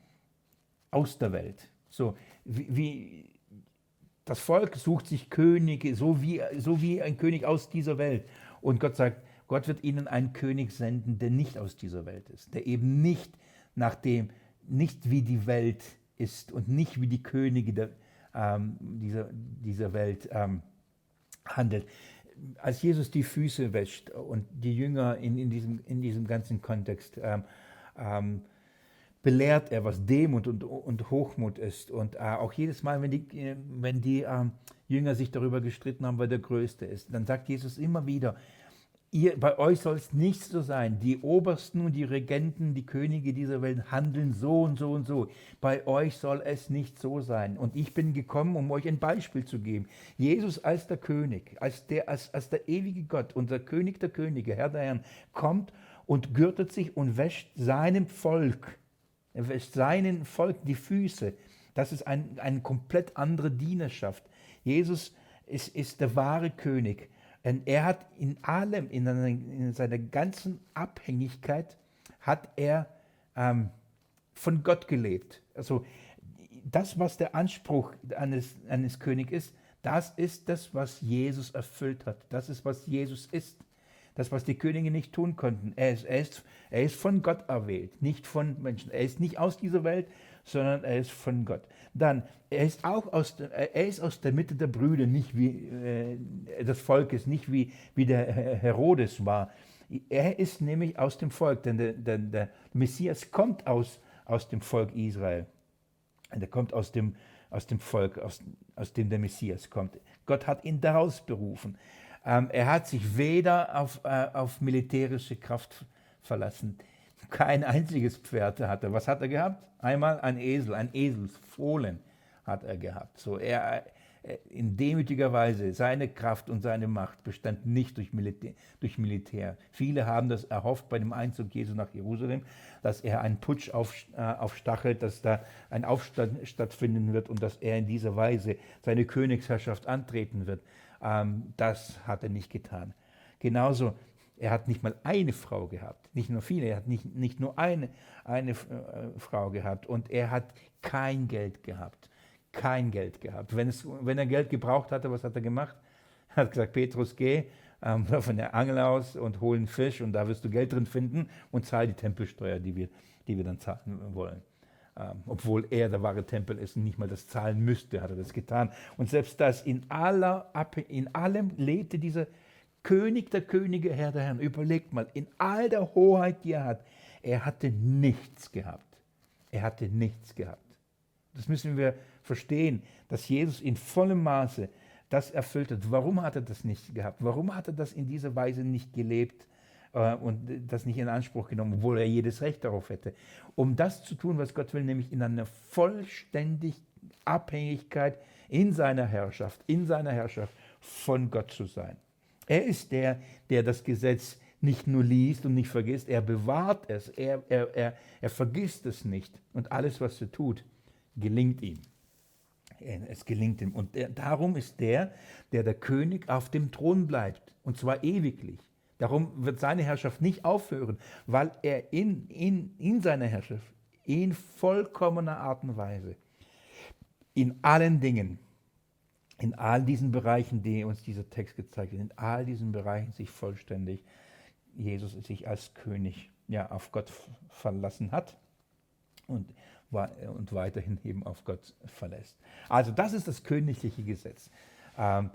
aus der Welt. So wie, wie das Volk sucht sich Könige, so wie, so wie ein König aus dieser Welt. Und Gott sagt, Gott wird ihnen einen König senden, der nicht aus dieser Welt ist, der eben nicht nach dem, nicht wie die Welt ist und nicht wie die Könige der, ähm, dieser, dieser Welt ähm, handelt. Als Jesus die Füße wäscht und die Jünger in, in, diesem, in diesem ganzen Kontext ähm, ähm belehrt er, was Demut und, und Hochmut ist. Und äh, auch jedes Mal, wenn die, wenn die äh, Jünger sich darüber gestritten haben, wer der Größte ist, dann sagt Jesus immer wieder, Ihr, bei euch soll es nicht so sein. Die Obersten und die Regenten, die Könige dieser Welt handeln so und so und so. Bei euch soll es nicht so sein. Und ich bin gekommen, um euch ein Beispiel zu geben. Jesus als der König, als der, als, als der ewige Gott, unser König der Könige, Herr der Herren, kommt und gürtet sich und wäscht seinem Volk, wäscht seinem Volk die Füße. Das ist ein, eine komplett andere Dienerschaft. Jesus ist, ist der wahre König. Denn er hat in allem, in, seiner, in seiner ganzen Abhängigkeit, hat er ähm, von Gott gelebt. Also das, was der Anspruch eines, eines Königs ist, das ist das, was Jesus erfüllt hat. Das ist, was Jesus ist. Das, was die Könige nicht tun konnten. Er ist, er ist, er ist von Gott erwählt, nicht von Menschen. Er ist nicht aus dieser Welt, sondern er ist von Gott. Dann, er ist auch aus, der, er ist aus der Mitte der Brüder, nicht wie äh, des Volkes, nicht wie, wie der Herodes war. Er ist nämlich aus dem Volk, denn der, der, der Messias kommt aus, aus dem Volk Israel. Er kommt aus dem, aus dem Volk, aus, aus dem der Messias kommt. Gott hat ihn daraus berufen. Ähm, er hat sich weder auf, äh, auf militärische Kraft verlassen. Kein einziges Pferd hat er. Was hat er gehabt? Einmal ein Esel, ein Eselsfohlen hat er gehabt. So er äh, in demütiger Weise, seine Kraft und seine Macht bestand nicht durch Militär, durch Militär. Viele haben das erhofft bei dem Einzug Jesu nach Jerusalem, dass er einen Putsch auf, äh, aufstachelt, dass da ein Aufstand stattfinden wird und dass er in dieser Weise seine Königsherrschaft antreten wird. Ähm, das hat er nicht getan. Genauso er hat nicht mal eine Frau gehabt, nicht nur viele, er hat nicht, nicht nur eine, eine äh, Frau gehabt und er hat kein Geld gehabt. Kein Geld gehabt. Wenn, es, wenn er Geld gebraucht hatte, was hat er gemacht? Er hat gesagt, Petrus, geh ähm, von der Angel aus und hol einen Fisch und da wirst du Geld drin finden und zahl die Tempelsteuer, die wir, die wir dann zahlen wollen. Ähm, obwohl er der wahre Tempel ist und nicht mal das zahlen müsste, hat er das getan. Und selbst das, in, aller, in allem lebte dieser König der Könige, Herr der Herren. Überlegt mal, in all der Hoheit, die er hat, er hatte nichts gehabt. Er hatte nichts gehabt. Das müssen wir verstehen, dass Jesus in vollem Maße das erfüllt hat. Warum hat er das nicht gehabt? Warum hat er das in dieser Weise nicht gelebt äh, und das nicht in Anspruch genommen, obwohl er jedes Recht darauf hätte? Um das zu tun, was Gott will, nämlich in einer vollständigen Abhängigkeit in seiner Herrschaft, in seiner Herrschaft von Gott zu sein. Er ist der, der das Gesetz nicht nur liest und nicht vergisst, er bewahrt es, er, er, er, er vergisst es nicht. Und alles, was er tut, gelingt ihm. Es gelingt ihm. Und der, darum ist der, der der König auf dem Thron bleibt, und zwar ewiglich. Darum wird seine Herrschaft nicht aufhören, weil er in, in, in seiner Herrschaft in vollkommener Art und Weise in allen Dingen in all diesen Bereichen, die uns dieser Text gezeigt hat, in all diesen Bereichen sich vollständig Jesus sich als König ja, auf Gott verlassen hat und, und weiterhin eben auf Gott verlässt. Also das ist das königliche Gesetz. Ähm,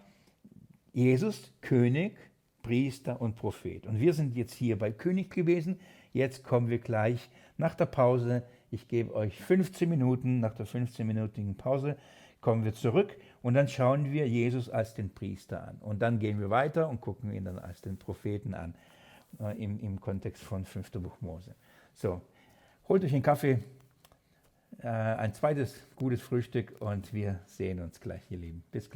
Jesus, König, Priester und Prophet. Und wir sind jetzt hier bei König gewesen. Jetzt kommen wir gleich nach der Pause. Ich gebe euch 15 Minuten. Nach der 15-minütigen Pause kommen wir zurück und dann schauen wir Jesus als den Priester an. Und dann gehen wir weiter und gucken ihn dann als den Propheten an, äh, im, im Kontext von 5. Buch Mose. So, holt euch einen Kaffee, äh, ein zweites gutes Frühstück und wir sehen uns gleich, ihr Lieben. Bis gleich.